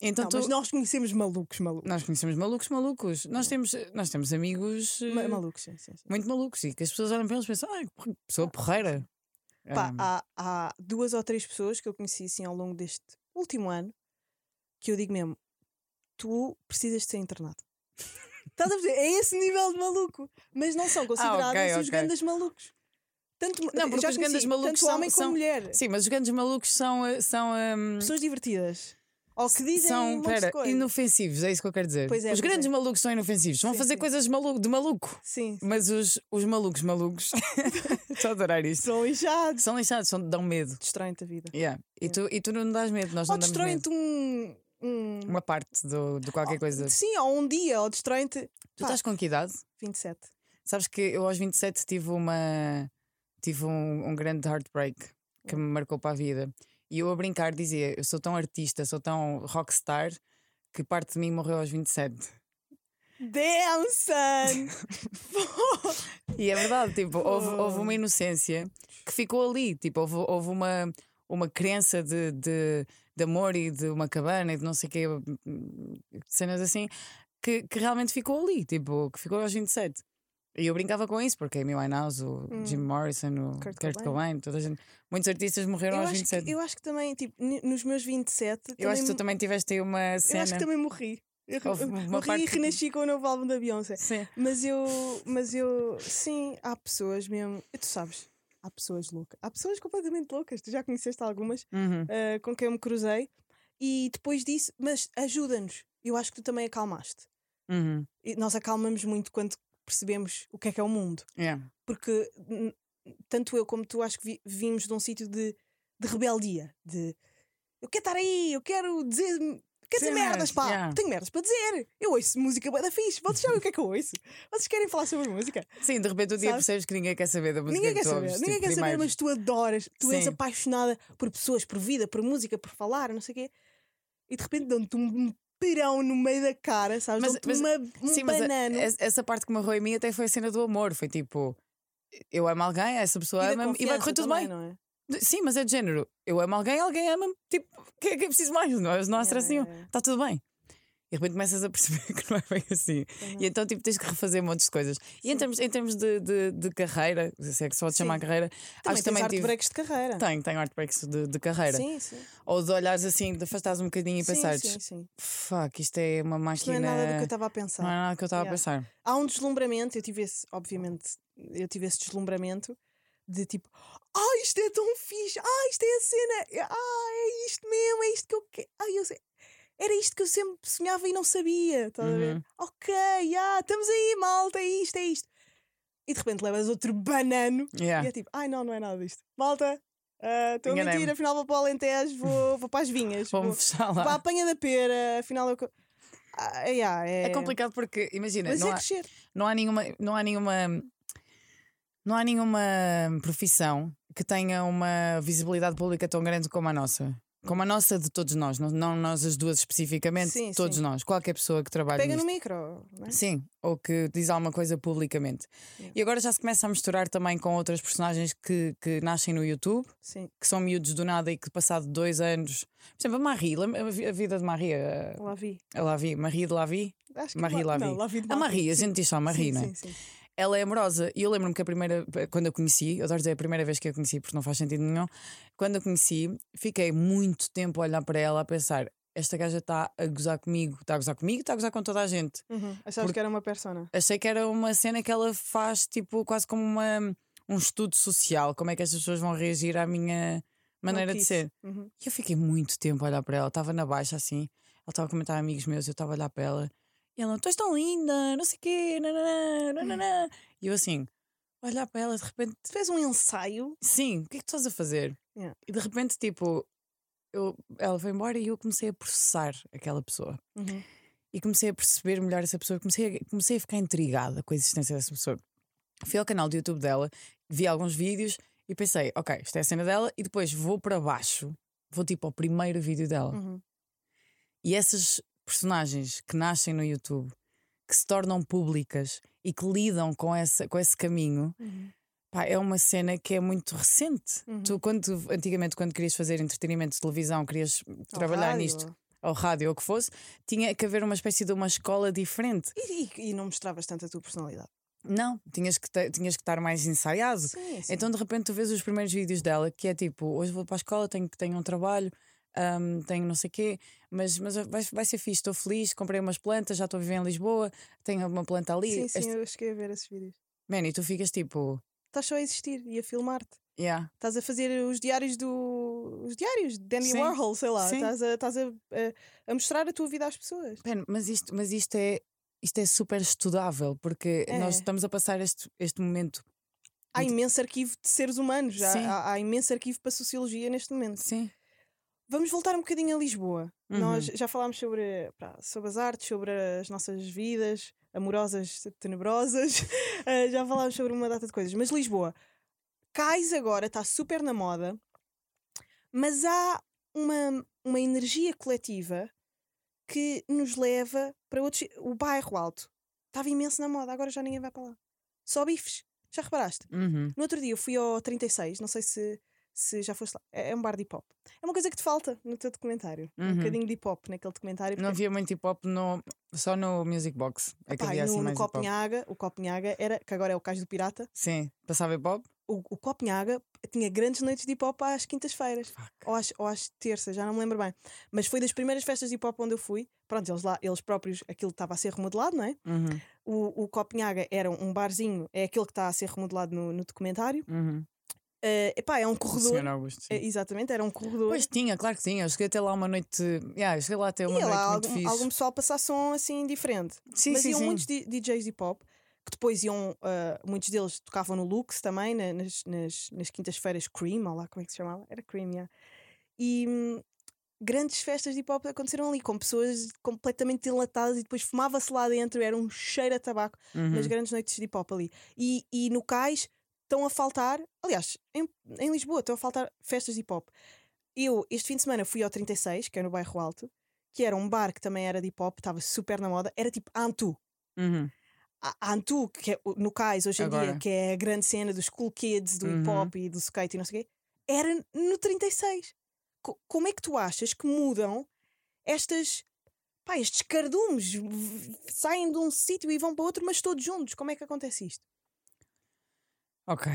Então Não, tu- mas nós conhecemos malucos, malucos. nós conhecemos malucos, malucos. Nós temos, nós temos amigos eh, Ma- malucos, sim, sim, sim. muito malucos e que as pessoas olham para eles e pensam, porra, pessoa porreira. Pá, Ah, há, há duas ou três pessoas que eu conheci assim ao longo deste último ano que eu digo mesmo: tu precisas de ser internado. [LAUGHS] Estás a ver? É esse nível de maluco. Mas não são considerados os ok. grandes malucos. Tanto, Não, porque os grandes conheci malucos tanto são- homem como são- mulher. Sim, mas os grandes malucos são. eh, são ehm, Pessoas divertidas. Ou que dizem são pera, inofensivos, é isso que eu quero dizer. É, os grandes é. malucos são inofensivos, vão Sim, fazer sim. coisas de maluco, de maluco. Sim, Mas os, os malucos malucos, [LAUGHS] estou a adorar isto, são lixados. são lixados, são, dão medo. Destroem-te a vida. Yeah. E, tu, e tu não dás medo, nós Ou não damos destroem-te um. um... Uma parte do, de qualquer coisa. Sim, ou um dia, ou destroem-te. Tu Pá, estás com que idade? 27. Sabes que eu aos 27 tive uma tive um, um grande heartbreak que me marcou para a vida. E eu a brincar dizia: Eu sou tão artista, sou tão rockstar que parte de mim morreu aos 27. Damn, son! E é verdade, tipo, houve, houve uma inocência que ficou ali. Tipo, houve, houve uma, uma crença de, de, de amor e de uma cabana e de não sei o quê, cenas assim, que, que realmente ficou ali, tipo, que ficou aos 27. E eu brincava com isso, porque a Amy Winehouse, o Hum. Jim Morrison, o Kurt Kurt, Cobain. Cobain, toda a gente, muitos artistas morreram Eu aos acho, 27. que, eu acho que também, tipo, nos meus 27. Eu acho que tu também tiveste aí uma Eu cena. acho que também morri. Eu, eu morri parte e renasci com o novo álbum da Beyoncé. Sim. Mas eu, mas eu, sim, há pessoas mesmo. Tu sabes, há pessoas loucas. Há pessoas completamente loucas. Tu já conheceste algumas Uhum. ah, com quem eu me cruzei. E depois disso, mas ajuda-nos. Eu acho que tu também acalmaste. Uhum. Nós acalmamos muito quando percebemos o que é que é o mundo. Yeah. Porque tanto eu como tu, acho que vi- vimos de um sítio de, de rebeldia. De eu quero estar aí, eu quero dizer. Quero dizer merdas, pá! yeah. Tenho merdas para dizer! Eu ouço música da fixe. Vocês sabem o que é que eu ouço? Vocês querem falar sobre música? Sim, de repente um dia Sabes? percebes que ninguém quer saber da música Ninguém que quer saber, ouves, ninguém tipo, quer saber, mas tu adoras, tu és Sim. apaixonada por pessoas, por vida, por música, por falar, não sei o quê. E de repente dão-te um pirão no meio da cara, sabes? Mas- mas- uma- um Sim, mas a- banano. essa- parte que me arrou em mim até foi a cena do amor. Foi tipo, eu amo alguém, essa pessoa ama-me e vai correr tudo também, bem. não é? Sim, mas é de género. Eu amo alguém, alguém ama-me. Tipo, o que é que é preciso mais? Não, é- não há stress Yeah, nenhum. Está tudo bem. E de repente começas a perceber [LAUGHS] que não é bem assim. Não. E então, tipo, tens que refazer montes de coisas. E em termos, em termos de, de, de carreira, se é que se pode chamar carreira, Também acho que tens também tive. heartbreaks de carreira. Tenho, tenho heartbreaks de, de carreira. Sim, sim. Ou de olhares assim, de afastares um bocadinho e sim, pensares, sim, sim. fuck, isto é uma Isto não máquina. é nada do que eu estava a pensar. Não é nada que eu estava Yeah. a pensar. Há um deslumbramento, eu tive esse, obviamente, eu tive esse deslumbramento de tipo, ah, isto é tão fixe, ah, isto é a cena, ah, é isto mesmo, é isto que eu quero. Ah, eu sei. Era isto que eu sempre sonhava e não sabia, estás a ver? Uhum. Ok, ah, estamos aí, malta, é isto, é isto. E de repente levas outro banano Yeah. e é tipo, ai não, não é nada disto. Malta, ah, estou a mentir, afinal vou para o Alentejo, vou, [LAUGHS] vou para as vinhas, vou, vou para a apanha da pera, afinal eu. Ah, yeah, é, É complicado porque, imagina, Mas não, é há, crescer. não há nenhuma. Não há nenhuma. Não há nenhuma profissão que tenha uma visibilidade pública tão grande como a nossa. Como a nossa de todos nós, não, não nós as duas especificamente, Sim, todos sim. nós, qualquer pessoa que trabalhe Pega nisto. no micro, não é? Sim, ou que diz alguma coisa publicamente. Yeah. E agora já se começa a misturar também com outras personagens que, que nascem no YouTube, Sim, que são miúdos do nada e que passado dois anos. Por exemplo, a Marie, a vi- a vida de Marie, a, lá vi. a Lavi, Marie de Lavi. Acho que Marie Lavi. Não, lá vi de A Marie, a gente diz só Marie, não é? Sim, sim. Ela é amorosa e eu lembro-me que a primeira, quando a conheci, eu adoro dizer a primeira vez que a conheci porque não faz sentido nenhum, quando a conheci, fiquei muito tempo a olhar para ela a pensar: esta gaja está a gozar comigo, está a gozar comigo, está a gozar com toda a gente. Uhum. Achavas Porque- que era uma persona. Achei que era uma cena que ela faz, tipo, quase como uma, um estudo social, como é que estas pessoas vão reagir à minha maneira de ser. Uhum. E eu fiquei muito tempo a olhar para ela, estava na baixa assim, ela estava a comentar amigos meus, eu estava a olhar para ela ela, tu és tão linda, não sei o quê, nananã, nananã." E eu assim, olhar para ela, de repente, Tu fez um ensaio. sim, o que é que tu estás a fazer? Yeah. E de repente, tipo, eu, ela foi embora e eu comecei a processar aquela pessoa. Uhum. E comecei a perceber melhor essa pessoa, comecei a, comecei a ficar intrigada com a existência dessa pessoa. Fui ao canal do YouTube dela, vi alguns vídeos e pensei, ok, isto é a cena dela, e depois vou para baixo, vou tipo ao primeiro vídeo dela. Uhum. E essas personagens que nascem no YouTube, que se tornam públicas e que lidam com, essa, com esse caminho, Uhum. pá, é uma cena que é muito recente. Uhum. Tu, quando, antigamente, quando querias fazer entretenimento de televisão, querias Ao trabalhar rádio, nisto, ao rádio ou o que fosse, tinha que haver uma espécie de uma escola diferente. E, e, e não mostravas tanto a tua personalidade. Não, tinhas que, te- tinhas que estar mais ensaiado. Sim, sim. Então de repente tu vês os primeiros vídeos dela que é tipo, hoje vou para a escola, tenho, tenho um trabalho, hum, tenho não sei o quê, mas, mas vai, vai ser fixe, estou feliz, comprei umas plantas, já estou a viver em Lisboa, tenho uma planta ali. sim, sim, Este- eu cheguei a ver esses vídeos. Man, e tu ficas tipo, Estás só a existir e a filmar-te. yeah, Estás a fazer os diários do. Os diários de Dandy Sim, Warhol, sei lá. Estás, a, estás a, a, a mostrar a tua vida às pessoas. man, mas isto, mas isto é. Isto é super estudável porque É. nós estamos a passar este, este momento. Há imenso arquivo de seres humanos, há, há imenso arquivo para sociologia neste momento. Sim. Vamos voltar um bocadinho a Lisboa. Uhum. Nós já falámos sobre, sobre as artes, sobre as nossas vidas amorosas, tenebrosas, [LAUGHS] eh, já falámos sobre uma data de coisas. Mas Lisboa, cais agora, está super na moda, mas há uma, uma energia coletiva que nos leva para outros. O bairro alto estava imenso na moda, agora já ninguém vai para lá. Só bifes. Já reparaste? Uhum. No outro dia eu fui ao 36, não sei se, se já foste lá. É é um bar de hip hop. É uma coisa que te falta no teu documentário. Um Uhum. bocadinho de hip hop naquele documentário. Não havia muito hip hop no, só no Music Box. É que pá, havia no, assim no. Copenhaga, o Copenhaga era, que agora é o Cais do Pirata, Sim, passava hip hop? o, o Copenhaga tinha grandes noites de hip hop às quintas-feiras. Ou às, ou às terças, já não me lembro bem. Mas foi das primeiras festas de hip hop onde eu fui. Pronto, eles lá, eles próprios, aquilo estava a ser remodelado, não é? Uhum, O, o Copenhaga era um barzinho, é aquele que está a ser remodelado no, no documentário. uhum. Eh, epá, é um corredor. Senhor Augusto. sim. Eh, exatamente, era um corredor. Pois tinha, claro que tinha. Eu cheguei a ter lá uma noite. Yeah, cheguei lá a ter uma Ia noite lá muito algum, fixe. algum pessoal passar som assim diferente. Sim, Mas sim, iam sim. muitos DJs hip hop que depois iam, ah, muitos deles tocavam no Lux também, na- nas, nas, nas quintas-feiras Cream, ou lá como é que se chamava? Era Cream, yeah. E hum, grandes festas de hip hop aconteceram ali, com pessoas completamente enlatadas e depois fumava-se lá dentro, era um cheiro a tabaco nas Uhum. grandes noites de hip hop ali. E, e no cais estão a faltar, aliás, em, em Lisboa estão a faltar festas de hip hop. Eu, este fim de semana, fui ao 36, que é no bairro Alto, que era um bar que também era de hip hop, estava super na moda, era tipo Antu. Uhum. A Antu, que é no cais hoje em dia, Agora. que é a grande cena dos cool kids, do hip hop e do skate e não sei o quê, era no 36. Co- como é que tu achas que mudam estas. Pá, estes cardumes saem de um sítio e vão para outro, mas todos juntos. Como é que acontece isto? Ok.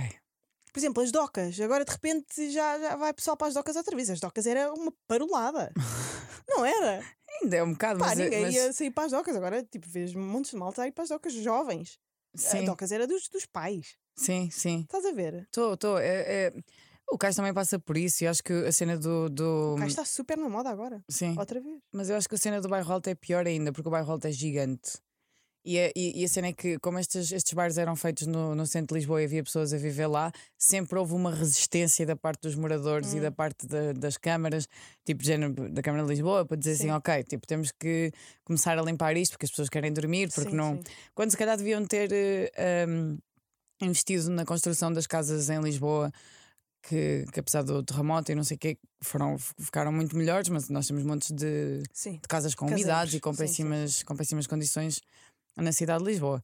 Por exemplo, as docas. Agora de repente já, já vai pessoal para as docas outra vez. As docas era uma parolada. [LAUGHS] não era? Ainda é um bocado, Pá, mas, ninguém mas- ia sair para as docas. Agora, tipo, vês montes de malta a ir para as docas jovens. Sim, docas era dos, dos pais. sim, sim. Estás a ver? Estou, estou. É, é- O Cais também passa por isso e acho que a cena do. do... O cá está super na moda agora. Sim. Outra vez. Mas eu acho que a cena do bairro alto é pior ainda, porque o bairro alto é gigante. E, é- e- e a cena é que, como estes, estes bares eram feitos no, no centro de Lisboa e havia pessoas a viver lá, sempre houve uma resistência da parte dos moradores Hum. e da parte da- das câmaras, tipo género da Câmara de Lisboa, para dizer Sim. assim: ok, tipo, temos que começar a limpar isto porque as pessoas querem dormir, porque Sim, não. sim. Quando se calhar deviam ter eh, um, investido na construção das casas em Lisboa, que, que apesar do terremoto e não sei o quê, foram, ficaram muito melhores, mas nós temos montes de, de casas com umidades e com sim, sim, péssimas, com péssimas condições na cidade de Lisboa.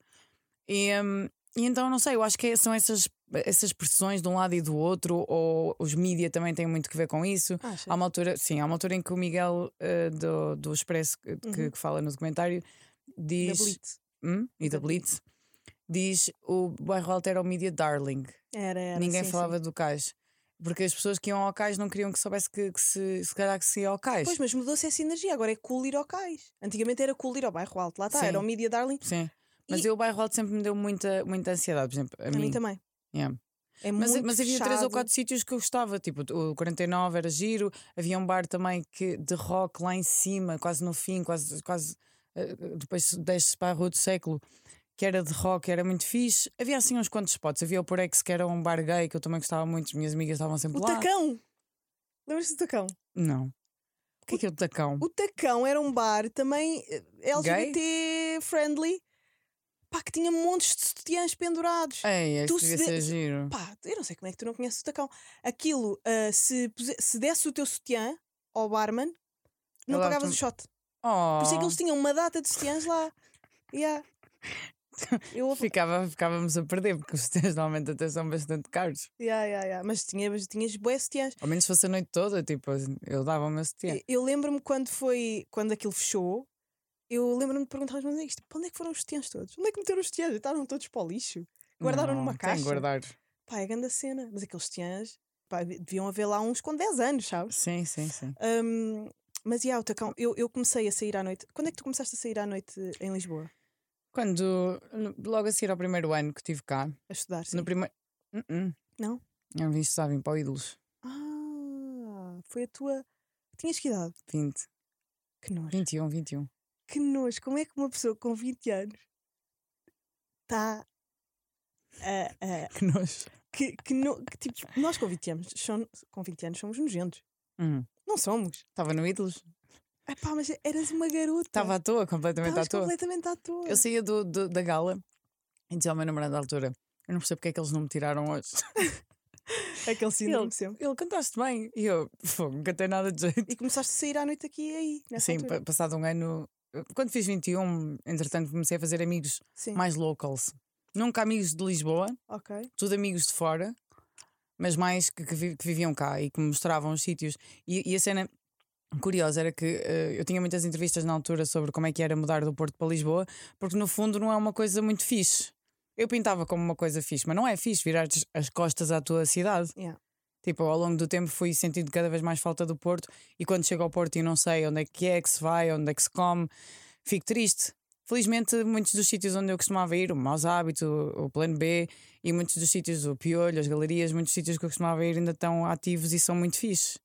E, hum, e então, não sei, eu acho que é- são essas, essas pressões de um lado e do outro, ou os mídia também têm muito que ver com isso. Achas? Há uma altura, sim, há uma altura em que o Miguel eh, do, do Expresso, que, Uhum. que fala no documentário, Da diz. Blitz. Hum? E da Da Blitz. Blitz, diz o bairro alto era o media darling. Era, era. Ninguém sim, falava sim. do cais. Porque as pessoas que iam ao cais não queriam que soubesse que, que se, se calhar que se ia ao cais. Pois, mas mudou-se essa energia. Agora é cool ir ao cais. Antigamente era cool ir ao bairro alto. Lá está, Sim. era o Media Darling. Sim. Mas E- eu, o bairro alto sempre me deu muita, muita ansiedade, por exemplo. A, A mim. mim também. Yeah. É Mas, mas havia três ou fechado. quatro sítios que eu gostava, tipo o 49 era giro, havia um bar também que, de rock lá em cima, quase no fim, quase, quase eh, depois desce para a Rua do Século, que era de rock, era muito fixe. Havia assim uns quantos spots, havia o Porex que era um bar gay que eu também gostava muito, as minhas amigas estavam sempre O lá. Tacão! Lembras-te do Tacão? Não. O que é que é o tacão? O Tacão era um bar também eh, LGBT friendly. Pá, que tinha montes de sutiãs pendurados. Ei, este Tu devia se de- giro. Pá, eu não sei como é que tu não conheces o Tacão. Aquilo, ah, se, puse- se desse o teu sutiã ao barman, não Ele pagavas autom- o shot. Oh, Por isso é que eles tinham uma data de sutiãs lá. Yeah. Eu, [LAUGHS] Ficava, ficávamos a perder, porque os teus normalmente até são bastante caros. yeah, yeah, yeah. Mas tinha, mas tinhas bué sutiãs. Ao menos se fosse a noite toda, tipo, eu dava o meu sutiã. Eu- Eu lembro-me quando foi, quando aquilo fechou, eu lembro-me de perguntar aos meus amigos, tipo, onde é que foram os sutiãs todos? Onde é que meteram os sutiãs? Estavam todos para o lixo. Guardaram Não, numa tem caixa. guardar. Pá, é grande a cena. Mas aqueles sutiãs, pá, deviam haver lá uns com 10 anos, sabes? Sim, sim, sim. Hum, mas, yeah, o tacão, eu, eu comecei a sair à noite. Quando é que tu começaste a sair à noite em Lisboa? Quando, logo a seguir ao primeiro ano que estive cá, A estudar, sim? no primeiro. Uh-uh. Não? Eu vi estudava em para o Ídolos. Ah, foi a tua... Tinhas que idade? 20, Que nojo. 21, 21. Que nojo. Como é que uma pessoa com 20 anos está a [LAUGHS] Que nojo. que, que, no- que, tipo, nós com 20 anos, com 20 anos somos nojentos. Uhum. Não somos. Estava no Ídolos. Epá, mas eras uma garota. Estava à toa, completamente à Estavas toa. completamente à toa. Eu saía do, do- da gala e dizia ao meu namorado da altura: Eu não percebo porque é que eles não me tiraram hoje. [LAUGHS] Aquele síndrome Ele, sempre. ele cantaste bem. E eu, fogo, nunca tem nada de jeito. E começaste a sair à noite aqui e aí, nessa Sim, altura. pa- passado um ano. Quando fiz 21, entretanto, comecei a fazer amigos Sim, mais locals. Nunca amigos de Lisboa, ok. tudo amigos de fora, mas mais que, que vi- que viviam cá e que me mostravam os sítios. E, e a cena curiosa era que eh, eu tinha muitas entrevistas na altura sobre como é que era mudar do Porto para Lisboa, porque no fundo não é uma coisa muito fixe. Eu pintava como uma coisa fixe, mas não é fixe virar as- as costas à tua cidade. Yeah. Tipo, ao longo do tempo fui sentindo cada vez mais falta do Porto e quando chego ao Porto e não sei onde é que é que se vai, onde é que se come, fico triste. Felizmente, muitos dos sítios onde eu costumava ir, o Maus Hábito, o Plano B e muitos dos sítios, o Piolho, as galerias, muitos sítios que eu costumava ir ainda estão ativos e são muito fixe.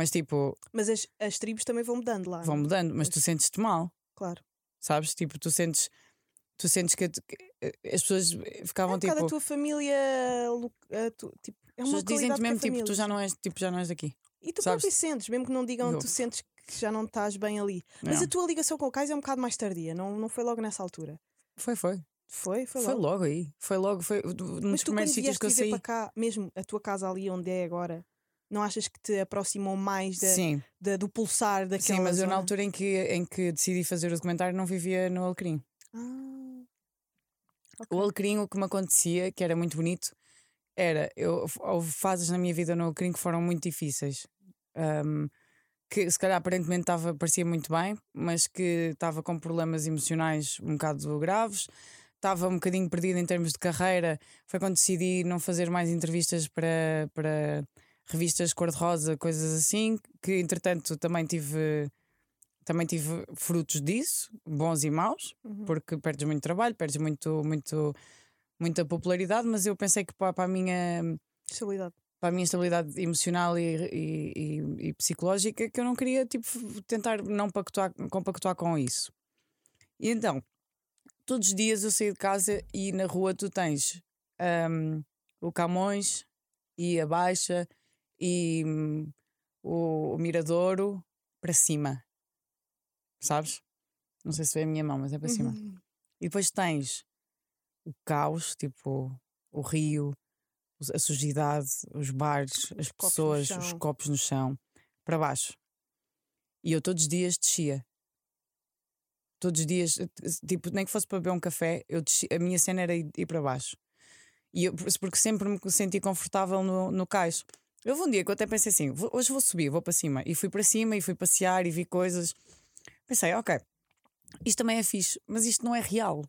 Mas tipo, Mas as, as tribos também vão mudando lá. vão é? mudando, mas tu sentes-te mal, Claro. sabes? Tipo, tu sentes. tu sentes que, que, eh, as pessoas ficavam É um tipo. a tua família. a tu- tipo, é uma dizem-te mesmo tipo, tu já não és, tipo, já não és daqui. E tu sabes? próprio sentes, mesmo que não digam, tu sentes que já não estás bem ali. Mas Não. a tua ligação com o Cais é um bocado mais tardia, não, não foi logo nessa altura. Foi, foi. Foi, foi, Foi logo. logo aí. Foi logo, foi um dos Mas tu primeiros sítios que eu saí. para cá, mesmo a tua casa ali onde é agora, não achas que te aproximou mais da, Sim, da- do pulsar daquela sim, mas eu zona? na altura em que, em que decidi fazer o documentário não vivia no Alecrim. Ah, O Alecrim, o que me acontecia, que era muito bonito, era. Eu, houve fases na minha vida no Alecrim que foram muito difíceis. Ahm, que se calhar aparentemente estava, parecia muito bem, mas que estava com problemas emocionais um bocado graves. Estava um bocadinho perdida em termos de carreira. Foi quando decidi não fazer mais entrevistas para, para revistas cor-de-rosa, coisas assim, que entretanto também tive, também tive frutos disso, bons e maus Uhum. porque perdes muito trabalho, perdes muito, muito, muita popularidade, mas eu pensei que para, para a minha Estabilidade. para a minha estabilidade emocional e, e, e- e psicológica que eu não queria tipo, tentar não pactuar, compactuar com isso. E então, todos os dias eu saí de casa e na rua tu tens hum, o Camões e a Baixa e hum, o, o Miradouro para cima. Sabes? Não sei se vê a minha mão, mas é para cima. Uhum. E depois tens o caos, tipo o rio, a sujidade, os bares, as pessoas, os copos no chão, para baixo. E eu todos os dias descia. Todos os dias, eh, tipo, nem que fosse para beber um café, eu desci- a minha cena era ir, ir para baixo. E eu, porque sempre me senti confortável no, no cais. Houve um dia que eu até pensei assim: "Vou- hoje vou subir, vou para cima. E fui para cima e fui passear e vi coisas. Pensei, ok, isto também é fixe, mas isto não é real.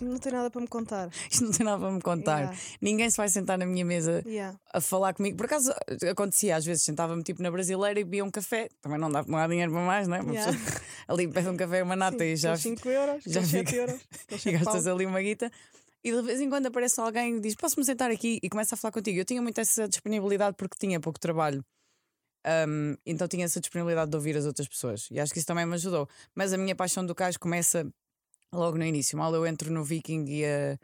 Não tem nada para me contar. [LAUGHS] Isto não tem nada para me contar. Yeah, Ninguém se vai sentar na minha mesa yeah. a falar comigo. Por acaso acontecia, às vezes sentava-me tipo na brasileira e bebia um café. Também não dá, não há dinheiro para mais, não é? Yeah. [LAUGHS] ali pede um café e uma [LAUGHS] nata Sim, e já, aqueles 5 euros, já já 7 fica- euros. e gastas ali uma guita. E de vez em quando aparece alguém e diz: Posso-me sentar aqui? E começa a falar contigo. Eu tinha muito essa disponibilidade porque tinha pouco trabalho. Um, então tinha essa disponibilidade de ouvir as outras pessoas. E acho que isso também me ajudou. Mas a minha paixão do cais começa logo no início. Mal eu entro no Viking e a,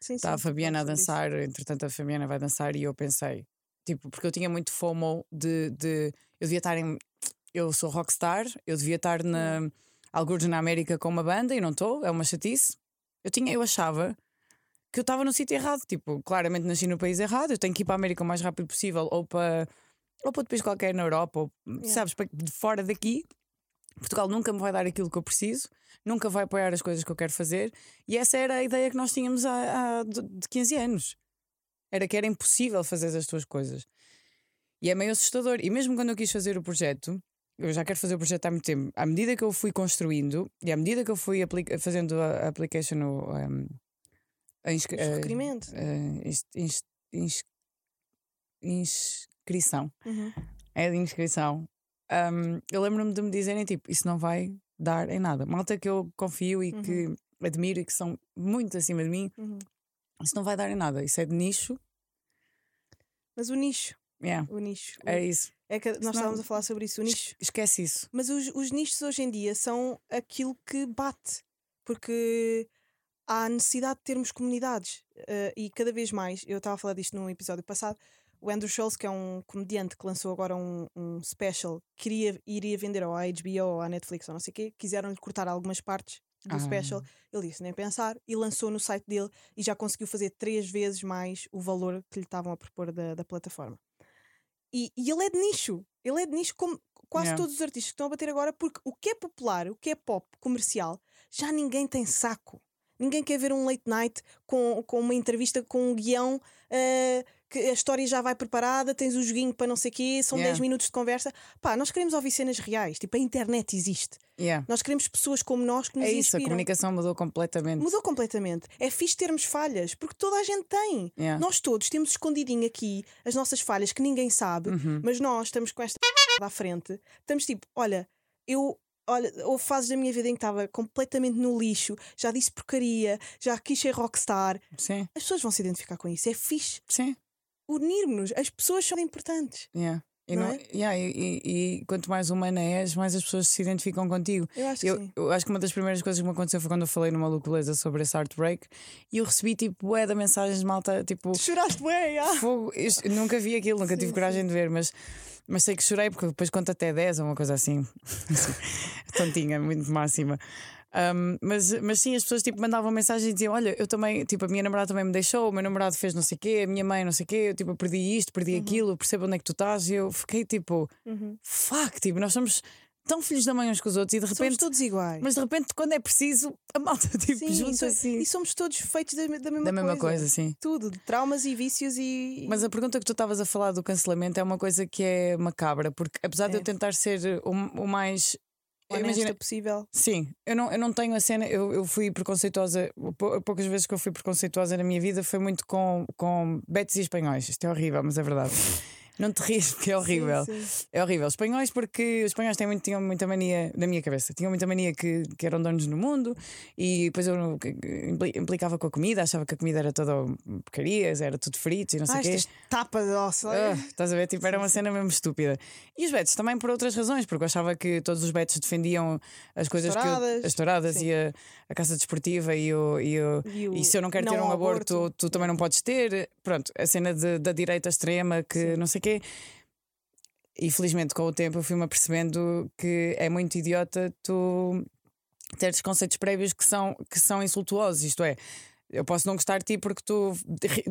Sim, Está sim, a Fabiana a sobre isso. dançar, entretanto a Fabiana vai dançar e eu pensei, tipo, porque eu tinha muito FOMO de, de eu devia estar em. Eu sou rockstar, eu devia estar na, alguns na América com uma banda e não estou, é uma chatice. Eu tinha, eu achava que eu estava no sítio errado, tipo, claramente nasci no país errado, eu tenho que ir para a América o mais rápido possível, ou para ou para outro país qualquer na Europa, ou sabes, para de fora daqui. Portugal nunca me vai dar aquilo que eu preciso, nunca vai apoiar as coisas que eu quero fazer, e essa era a ideia que nós tínhamos há, há de de 15 anos. Era que era impossível fazer as tuas coisas. E é meio assustador. E mesmo quando eu quis fazer o projeto, eu já quero fazer o projeto há muito tempo, à medida que eu fui construindo e à medida que eu fui fazendo a application, o, um, a inscri- a ins- ins- ins- inscrição, Uhum. é de inscrição. Um, eu lembro-me de me dizerem tipo, isso não vai dar em nada. Malta que eu confio e que admiro e que são muito acima de mim, Uhum. isso não vai dar em nada. Isso é de nicho. Mas o nicho, Yeah, o nicho. é isso. É que nós Senão- estávamos a falar sobre isso, o nicho. Esquece isso. Mas os, os nichos hoje em dia são aquilo que bate, porque há necessidade de termos comunidades eh, e cada vez mais, eu estava a falar disto no episódio passado, o Andrew Schultz, que é um comediante que lançou agora um, um special, queria, iria vender ao HBO ou à Netflix ou não sei o quê, quiseram-lhe cortar algumas partes do Ah. special, ele disse nem pensar e lançou no site dele e já conseguiu fazer três vezes mais o valor que lhe estavam a propor da, da plataforma. E, e ele é de nicho, ele é de nicho como quase Yeah. todos os artistas que estão a bater agora, porque o que é popular, o que é pop comercial, já ninguém tem saco. Ninguém quer ver um late night com, com uma entrevista com um guião ah, que a história já vai preparada, tens o joguinho para não sei o quê, são Yeah. 10 minutos de conversa. Pá, nós queremos ouvir cenas reais, tipo, a internet existe. Yeah. Nós queremos pessoas como nós que nos É isso, a inspiram. comunicação mudou completamente. Mudou completamente. É fixe termos falhas, porque toda a gente tem. Yeah. Nós todos temos escondidinho aqui as nossas falhas que ninguém sabe, Uhum. mas nós estamos com esta [LAUGHS] à frente. Estamos tipo, olha, eu. Olha, houve fases da minha vida em que estava completamente no lixo, já disse porcaria, já quis ser rockstar. Sim, As pessoas vão se identificar com isso. É fixe sim. unirmos-nos. As pessoas são importantes. Yeah. E, não não- é? yeah, e, e- e quanto mais humana és, mais as pessoas se identificam contigo. Eu acho que Eu, sim. eu acho que uma das primeiras coisas que me aconteceu foi quando eu falei numa Luculeza sobre esse heartbreak e eu recebi tipo bué de mensagens de malta, tipo, Choraste ah! fogo. Eu nunca vi aquilo, nunca Sim, tive coragem de ver, mas, mas sei que chorei porque depois conto até 10 ou uma coisa assim. [LAUGHS] Tontinha, muito máxima. Um, mas, mas sim, as pessoas tipo, mandavam mensagens e diziam: Olha, eu também, tipo, a minha namorada também me deixou, o meu namorado fez não sei o quê, a minha mãe não sei o quê, eu tipo, perdi isto, perdi aquilo, percebo onde é que tu estás. E eu fiquei tipo, Uhum. fuck, tipo, nós somos tão filhos da mãe uns com os outros e de Somos repente. todos iguais. Mas de repente, quando é preciso, a malta [LAUGHS] tipo, Sim, junta e, assim. e somos todos feitos da, da mesma Da mesma coisa. coisa, sim. Tudo, de traumas e vícios e. Mas a pergunta que tu estavas a falar do cancelamento é uma coisa que é macabra, porque apesar de É. eu tentar ser o, o mais. Honesta Imagina, possível. sim, eu não, eu não tenho a cena, eu, eu fui preconceituosa, pou- poucas vezes que eu fui preconceituosa na minha vida foi muito com, com betos e espanhóis. Isto é horrível, mas é verdade. [LAUGHS] Não te rias porque é horrível. Sim, sim. É horrível. Espanhóis, porque os espanhóis têm muito, tinham muita mania, na minha cabeça, tinham muita mania que, que eram donos no mundo e depois eu implicava com a comida, achava que a comida era toda porcarias, era tudo frito e não sei o Ah, quê. tapas de osso. Ah, estás a ver? Tipo, era uma cena mesmo estúpida. E os betos também por outras razões, porque eu achava que todos os betos defendiam as coisas que eu, as touradas e a, a caça desportiva e o, e, o, E o e se eu não quero ter não um ao aborto, aborto. tu também não podes ter. Pronto, a cena de- da direita extrema que Sim. não sei o quê. E felizmente com o tempo eu fui-me apercebendo que é muito idiota tu teres conceitos prévios que são, que são insultuosos, isto é. Eu posso não gostar de ti porque tu re-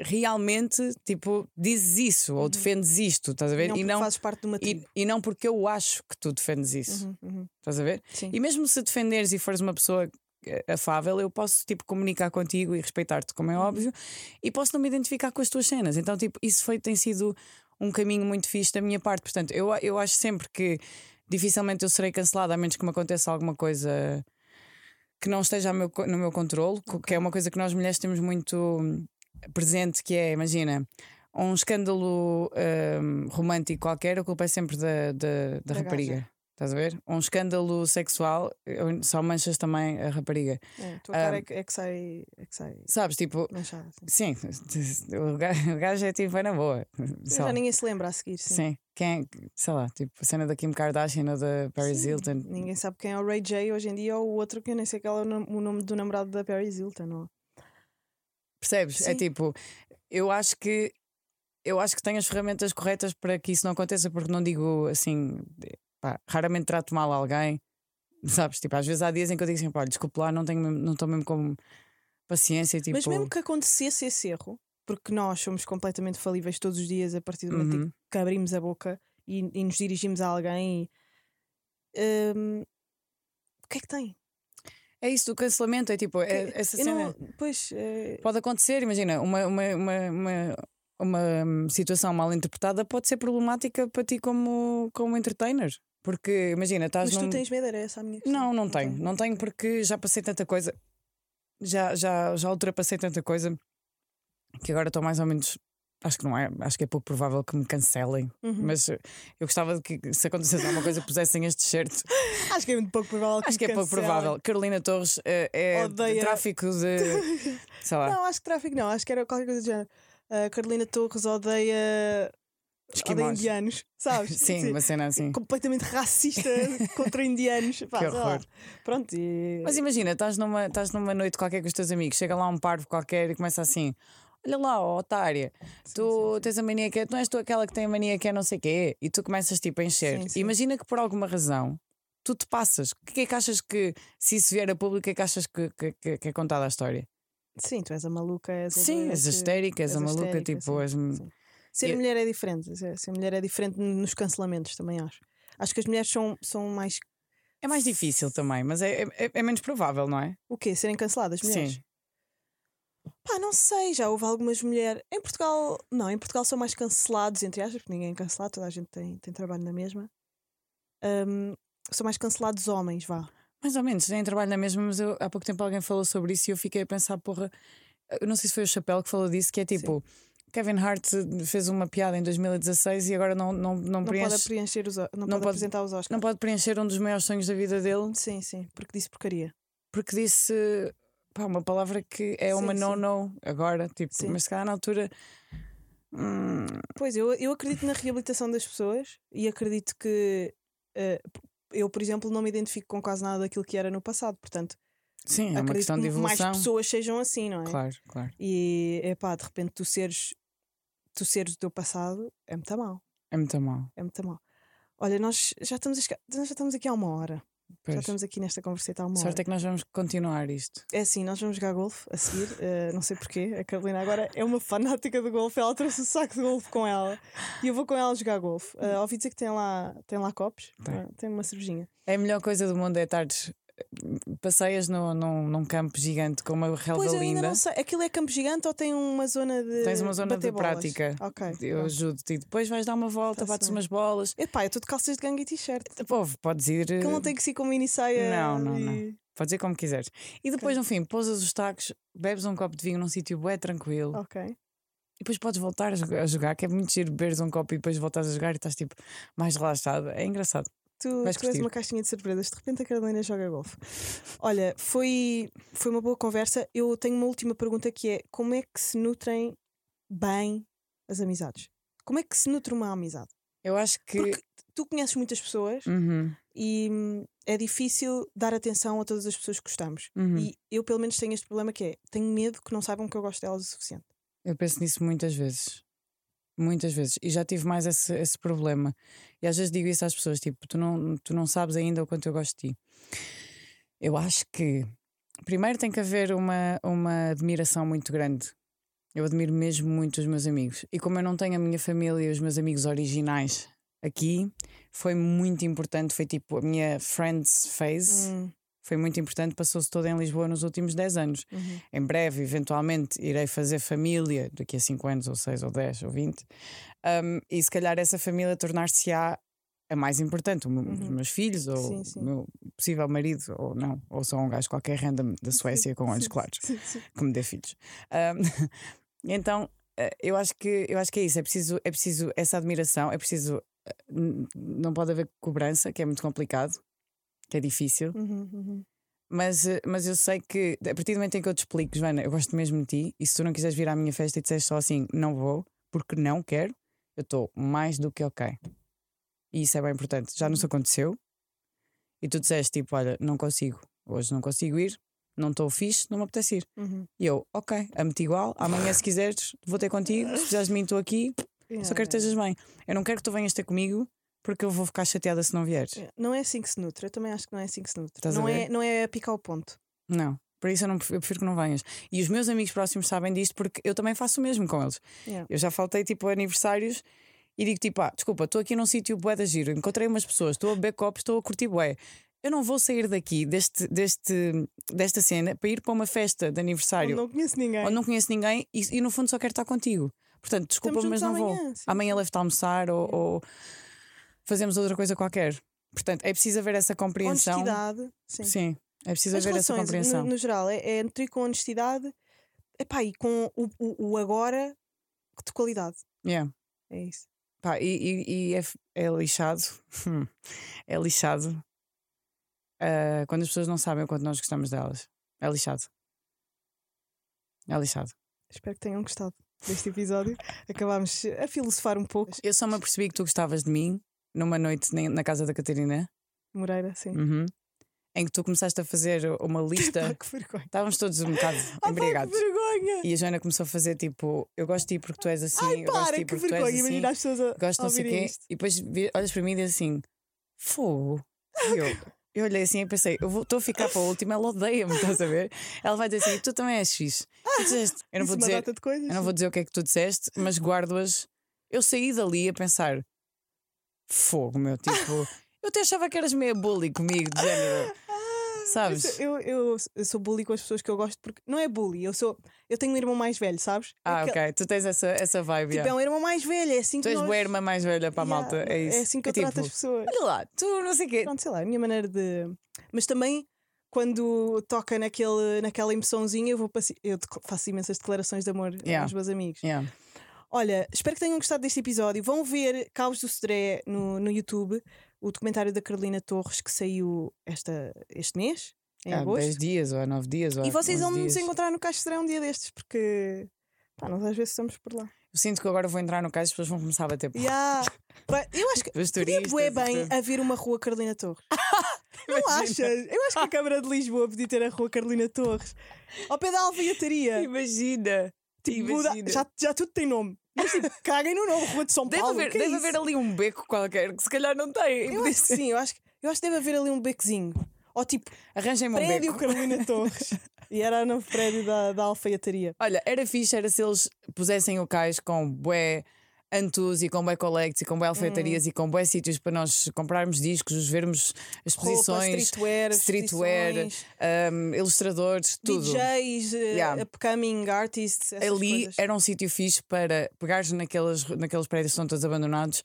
realmente tipo, dizes isso ou defendes isto, estás a ver? Não e, não, fazes parte de uma e, tribo. e não porque eu acho que tu defendes isso, Uhum, uhum. estás a ver? Sim. E mesmo se defenderes e fores uma pessoa afável, eu posso tipo comunicar contigo e respeitar-te, como é Uhum. óbvio, e posso não me identificar com as tuas cenas. Então, tipo, isso foi, tem sido um caminho muito fixe da minha parte. Portanto, eu, eu acho sempre que dificilmente eu serei cancelada, a menos que me aconteça alguma coisa que não esteja meu no meu controle, co- que é uma coisa que nós mulheres temos muito hum, presente, que é, imagina. Um escândalo hum, romântico qualquer, a culpa é sempre da, da, da Da rapariga. gaja. Estás a ver? Um escândalo sexual, só manchas também a rapariga. É, a tua cara Ah, é, que, é que sai. É que sai Sabes? Tipo, manchada. Sim. sim, o gajo, o gajo é tipo, vai na boa. Já lá. ninguém se lembra a seguir. Sim. Sim. Quem é, sei lá, tipo, a cena da Kim Kardashian ou da Paris Sim, Hilton. Ninguém sabe quem é o Ray J hoje em dia ou o outro que eu nem sei qual é o nom- o nome do namorado da Paris Hilton. Não. Percebes? É Sim. tipo, eu acho que eu acho que tenho as ferramentas corretas para que isso não aconteça, porque não digo assim, pá, raramente trato mal alguém, sabes? Tipo, às vezes há dias em que eu digo assim, pá, desculpe lá, não tenho mesmo- não estou mesmo com paciência, tipo. Mas mesmo que acontecesse esse erro, porque nós somos completamente falíveis todos os dias a partir do momento Uhum. que abrimos a boca e, e nos dirigimos a alguém. e, hum, o que é que tem? É isso do cancelamento, é tipo, é, Que- essa cena. não- pois, é, Pode acontecer, imagina, uma, uma, uma, uma, uma, hum, situação mal interpretada pode ser problemática para ti como, como entertainer. Porque imagina, estás mas num. tu tens medo, era essa a minha questão. Não, não tenho. Não tenho porque já passei tanta coisa. Já, já, já ultrapassei tanta coisa que agora estou mais ou menos. Acho que não é. Acho que é pouco provável que me cancelem. Uhum. Mas eu gostava de que, se acontecesse alguma coisa, pusessem este shirt. [LAUGHS] Acho que é muito pouco provável que Acho que é pouco provável. Carolina Torres eh, é Odeia- tráfico de. [LAUGHS] Sei lá. Não, acho que tráfico não, acho que era qualquer coisa do género. A Carolina Torres odeia. Esquimós. indianos, sabes? [LAUGHS] Sim, uma cena assim. Completamente racista [LAUGHS] contra indianos. Pá, Que horror. Pronto, e. Mas imagina, estás numa, estás numa noite qualquer com os teus amigos, chega lá um parvo qualquer e começa assim: Olha lá, ó, otária, tu tens a mania que é, tu não és tu aquela que tem a mania que é não sei quê, e tu começas tipo a encher. Sim, sim. Imagina que por alguma razão tu te passas. O que é que achas que, se isso vier a público, é que achas que, que, que- é contada a história? Sim, tu és a maluca, és a Sim, és histérica, és a maluca, histérica, tipo, és. sim. Ser Eu- mulher é diferente. Ser ser mulher é diferente nos cancelamentos, também acho. Acho que as mulheres são, são mais. É mais difícil também, mas é, é, é menos provável, não é? O quê? Serem canceladas, mulheres? Sim. Pá, não sei, já houve algumas mulheres. Em Portugal, não, em Portugal são mais cancelados, entre aspas, porque ninguém é cancelado, toda a gente tem, tem trabalho na mesma. Hum, são mais cancelados homens, vá. Mais ou menos, nem trabalho na mesma, mas eu- há pouco tempo alguém falou sobre isso e eu fiquei a pensar, porra, eu não sei se foi o Chapéu que falou disso, que é tipo, Kevin Hart fez uma piada em 2016 e agora não, não, não, Não preenche, pode preencher os, não, não pode, pode- apresentar os Oscars. não pode preencher um dos maiores sonhos da vida dele Sim, sim, porque disse porcaria. porque disse pá, uma palavra que é uma Sim, sim. no-no agora, tipo, Sim. mas se calhar na altura Hum, Pois, eu, eu acredito na reabilitação das pessoas e acredito que eh, eu, por exemplo, não me identifico com quase nada daquilo que era no passado. Portanto, sim, é uma acredito questão de que mais evolução. pessoas sejam assim, não é? Claro, claro. E epá, de repente tu seres tu seres o teu passado é muito mal. É muito mal. É muito mal. Olha, nós já estamos, a nós já estamos aqui há uma hora. Já Pois. estamos aqui nesta converseta há uma Sorte hora. é que nós vamos continuar isto. É assim, nós vamos jogar golfe a seguir. eh, não sei porquê. A Carolina agora é uma fanática do golfe. Ela trouxe o saco de golfe com ela. E eu vou com ela jogar golfe. Uh, ouvi dizer que tem lá, tem lá copos. Tem. tem uma cervejinha. É a melhor coisa do mundo é estares. Passeias no, num, num campo gigante com uma relva Pois linda. não sei. Aquilo é campo gigante ou tem uma zona de. Tens uma zona de bolas? prática. Ok. Eu ajudo-te e depois vais dar uma volta, Tá-se bates bem. umas bolas. Epá, eu estou de calças de gangue e t-shirt. Pô, podes ir. Que não tem que ser com mini saia. Não, não, não. e- Podes ir como quiseres. E depois, no fim, pousas os tacos, bebes um copo de vinho num sítio bué tranquilo Ok. e depois podes voltar a jogar, que é muito giro beberes um copo e depois voltas a jogar e estás tipo mais relaxado. É engraçado. Tu, tu és uma caixinha de surpresas. De repente a Carolina joga golfe. Olha, foi, foi uma boa conversa. Eu tenho uma última pergunta que é: como é que se nutrem bem as amizades? Como é que se nutre uma amizade? Eu acho que. Porque tu conheces muitas pessoas Uhum, e hum, é difícil dar atenção a todas as pessoas que gostamos. uhum. E eu, pelo menos, tenho este problema que é: tenho medo que não saibam que eu gosto delas o suficiente. Eu penso nisso muitas vezes. Muitas vezes. E já tive mais esse, esse problema. E às vezes digo isso às pessoas: tipo, tu não, tu não sabes ainda o quanto eu gosto de ti. Eu acho que primeiro tem que haver uma, uma admiração muito grande. Eu admiro mesmo muito os meus amigos. E como eu não tenho a minha família e os meus amigos originais aqui, foi muito importante. Foi tipo a minha friends phase. Hum, Foi muito importante. Passou-se toda em Lisboa nos últimos 10 anos uhum. em breve, eventualmente, irei fazer família daqui a 5 anos, ou 6, ou 10, ou 20, um, e se calhar essa família tornar-se-á a mais importante, meu- os Uhum. meus filhos, ou Sim, sim. o meu possível marido, ou não, ou só um gajo qualquer random da Suécia com olhos Sim, claros, sim, sim. que me dê filhos. Um, [LAUGHS] então, eh, eu acho que eu acho que é isso, é preciso, é preciso essa admiração, é preciso eh, não pode haver cobrança, que é muito complicado, que é difícil. Uhum, uhum. Mas, eh, mas eu sei que a partir do momento em que eu te explico, Joana, eu gosto mesmo de ti, e se tu não quiseres vir à minha festa e disseres só assim, não vou, porque não quero, eu estou mais do que ok. E isso é bem importante. Já nos aconteceu, e tu disseste tipo, olha, não consigo, hoje não consigo ir, não estou fixe, não me apetece ir. Uhum. E eu, ok, amo-te igual, amanhã se quiseres, vou ter contigo, se precisares de mim, estou aqui, só quero que estejas bem. Eu não quero que tu venhas ter comigo, porque eu vou ficar chateada se não vieres. É, Não é assim que se nutre. Eu também acho que não é assim que se nutre. Estás Não é, não é a picar o ponto. Não. Por isso eu, não, prefiro- eu prefiro que não venhas. E os meus amigos próximos sabem disto porque eu também faço o mesmo com eles. Yeah. Eu já faltei tipo aniversários e digo tipo, ah, desculpa, estou aqui num sítio bué da giro, encontrei umas pessoas, estou a beber copos, estou a curtir bué. Eu não vou sair daqui deste, deste, desta cena para ir para uma festa de aniversário Onde não conheço ninguém. onde não conheço ninguém e, e no fundo só quero estar contigo. Portanto, desculpa, mas não vou. amanhã, sim, Amanhã levo-te a almoçar ou, ou fazemos outra coisa qualquer. Portanto, é preciso haver essa compreensão. Honestidade. Sim. Sim, é preciso As haver essa relações, compreensão. no, no geral, é, é nutrir com honestidade epá, e com o, o, o agora de qualidade. Yeah. É isso. Pá, e e- e é, é lixado. hum, É lixado ah, quando as pessoas não sabem o quanto nós gostamos delas. É lixado. É lixado. Espero que tenham gostado deste episódio. Acabámos a filosofar um pouco. Eu só me apercebi que tu gostavas de mim numa noite na casa da Catarina, Moreira, sim. uhum, em que tu começaste a fazer uma [LAUGHS] Pá, lista. que vergonha. Estávamos todos um bocado [LAUGHS] Ah, pá, que embriagados. vergonha. E a Joana começou a fazer tipo: Eu gosto de ti porque tu és assim, Ai, eu gosto de ti que porque tu és vergonha. assim. Imagina as pessoas a, gosto não sei quê, isto. e depois olhas para mim e dizes assim: fogo. E eu, [LAUGHS] eu olhei assim e pensei: eu vou- estou a ficar para a última, ela odeia-me, estás a ver? Ela vai dizer assim: tu também és fixe. Tu disseste, eu não vou uma dizer, coisas. eu não vou dizer o que é que tu disseste, mas guardo-as. Eu saí dali a pensar: fogo, meu, tipo, eu até achava que eras meio bully comigo, de género. Sabes? Eu, eu, eu sou bully com as pessoas que eu gosto porque não é bully, eu sou eu tenho um irmão mais velho, sabes? Ah, Aquele- ok, tu tens essa, essa vibe. Tipo, é um irmão mais velho, é assim Tu que és nós... boa irmã mais velha para a Yeah, malta, é isso. É assim que eu tipo, trato as pessoas. Olha lá, tu não sei o quê. Pronto, sei lá, é a minha maneira de. Mas também, quando toca naquele, naquela emoçãozinha, eu, vou eu faço imensas declarações de amor Yeah. aos meus amigos. Yeah. Olha, espero que tenham gostado deste episódio. Vão ver Caos do Sodré no, no YouTube, o documentário da Carolina Torres que saiu esta, este mês, em Há agosto. 10 dias ou há 9 dias. Ou E vocês 11 vão nos encontrar no Sodré um dia destes, porque pá, nós às vezes estamos por lá. Eu sinto que agora vou entrar no cais e as pessoas vão começar a bater. porra. Yeah. [LAUGHS] Eu acho que podia e bem tudo. haver uma rua Carolina Torres. [LAUGHS] Não achas? Eu acho que a Câmara de Lisboa podia ter a rua Carolina Torres. Ao pé da alfaiataria. Imagina. Tipo, muda- imagina. já, já tudo tem nome. Mas tipo, [LAUGHS] caguem no nome, Rua de São Deve, Paulo. haver, é deve isso? haver ali um beco qualquer que se calhar não tem. Eu acho que sim, eu acho, que- eu acho que deve haver ali um becozinho. Ou tipo, Arranjem-me um prédio beco. Carolina [LAUGHS] Torres. E era no prédio da, da alfaiataria. Olha, era fixe era se eles pusessem o cais com bué Antus e com bué Collects e com bué alfaiatarias e com bué sítios para nós comprarmos discos, vermos as Roupa, exposições, streetwear, streetwear, exposições, um, ilustradores, tudo. DJs, uh, Yeah. upcoming artists. Ali coisas. era um sítio fixe para pegares naqueles, naqueles prédios que estão todos abandonados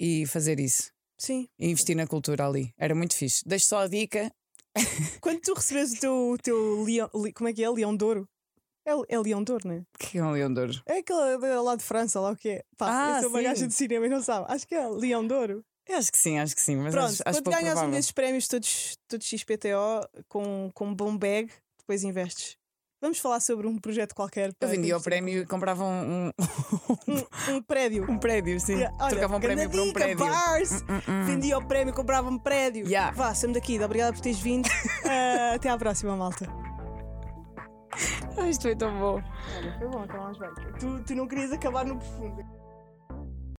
e fazer isso. Sim. E investir na cultura ali. Era muito fixe. Deixo só a dica. Quando tu recebes o teu, teu leão, como é que é? Leão de Ouro? É, é Ouro, não é? Que é um leão de ouro. É aquele lá de França, lá o que é. Pá, Ah, eu sou uma sim. gaja de cinema e não sabe. Acho que é Leão de Ouro. Eu acho que sim, acho que sim. Mas Pronto, acho, acho quando pouco ganhas um provável. desses prémios todos, todos XPTO com, com um bom bag, depois investes. Vamos falar sobre um projeto qualquer. Eu para vendia o investir. prémio e comprava um, [LAUGHS] um, Um, um prédio. um prédio, sim. Yeah, olha, Trocava um prémio por um prédio. Bars, Hum, hum. vendia o prémio, comprava um prédio. Yeah. Vá, saímos daqui. Obrigada por teres vindo. [LAUGHS] Ah, até à próxima, malta. Isto foi tão bom. Olha, foi bom, acabámos bem. Tu, tu não querias acabar no profundo.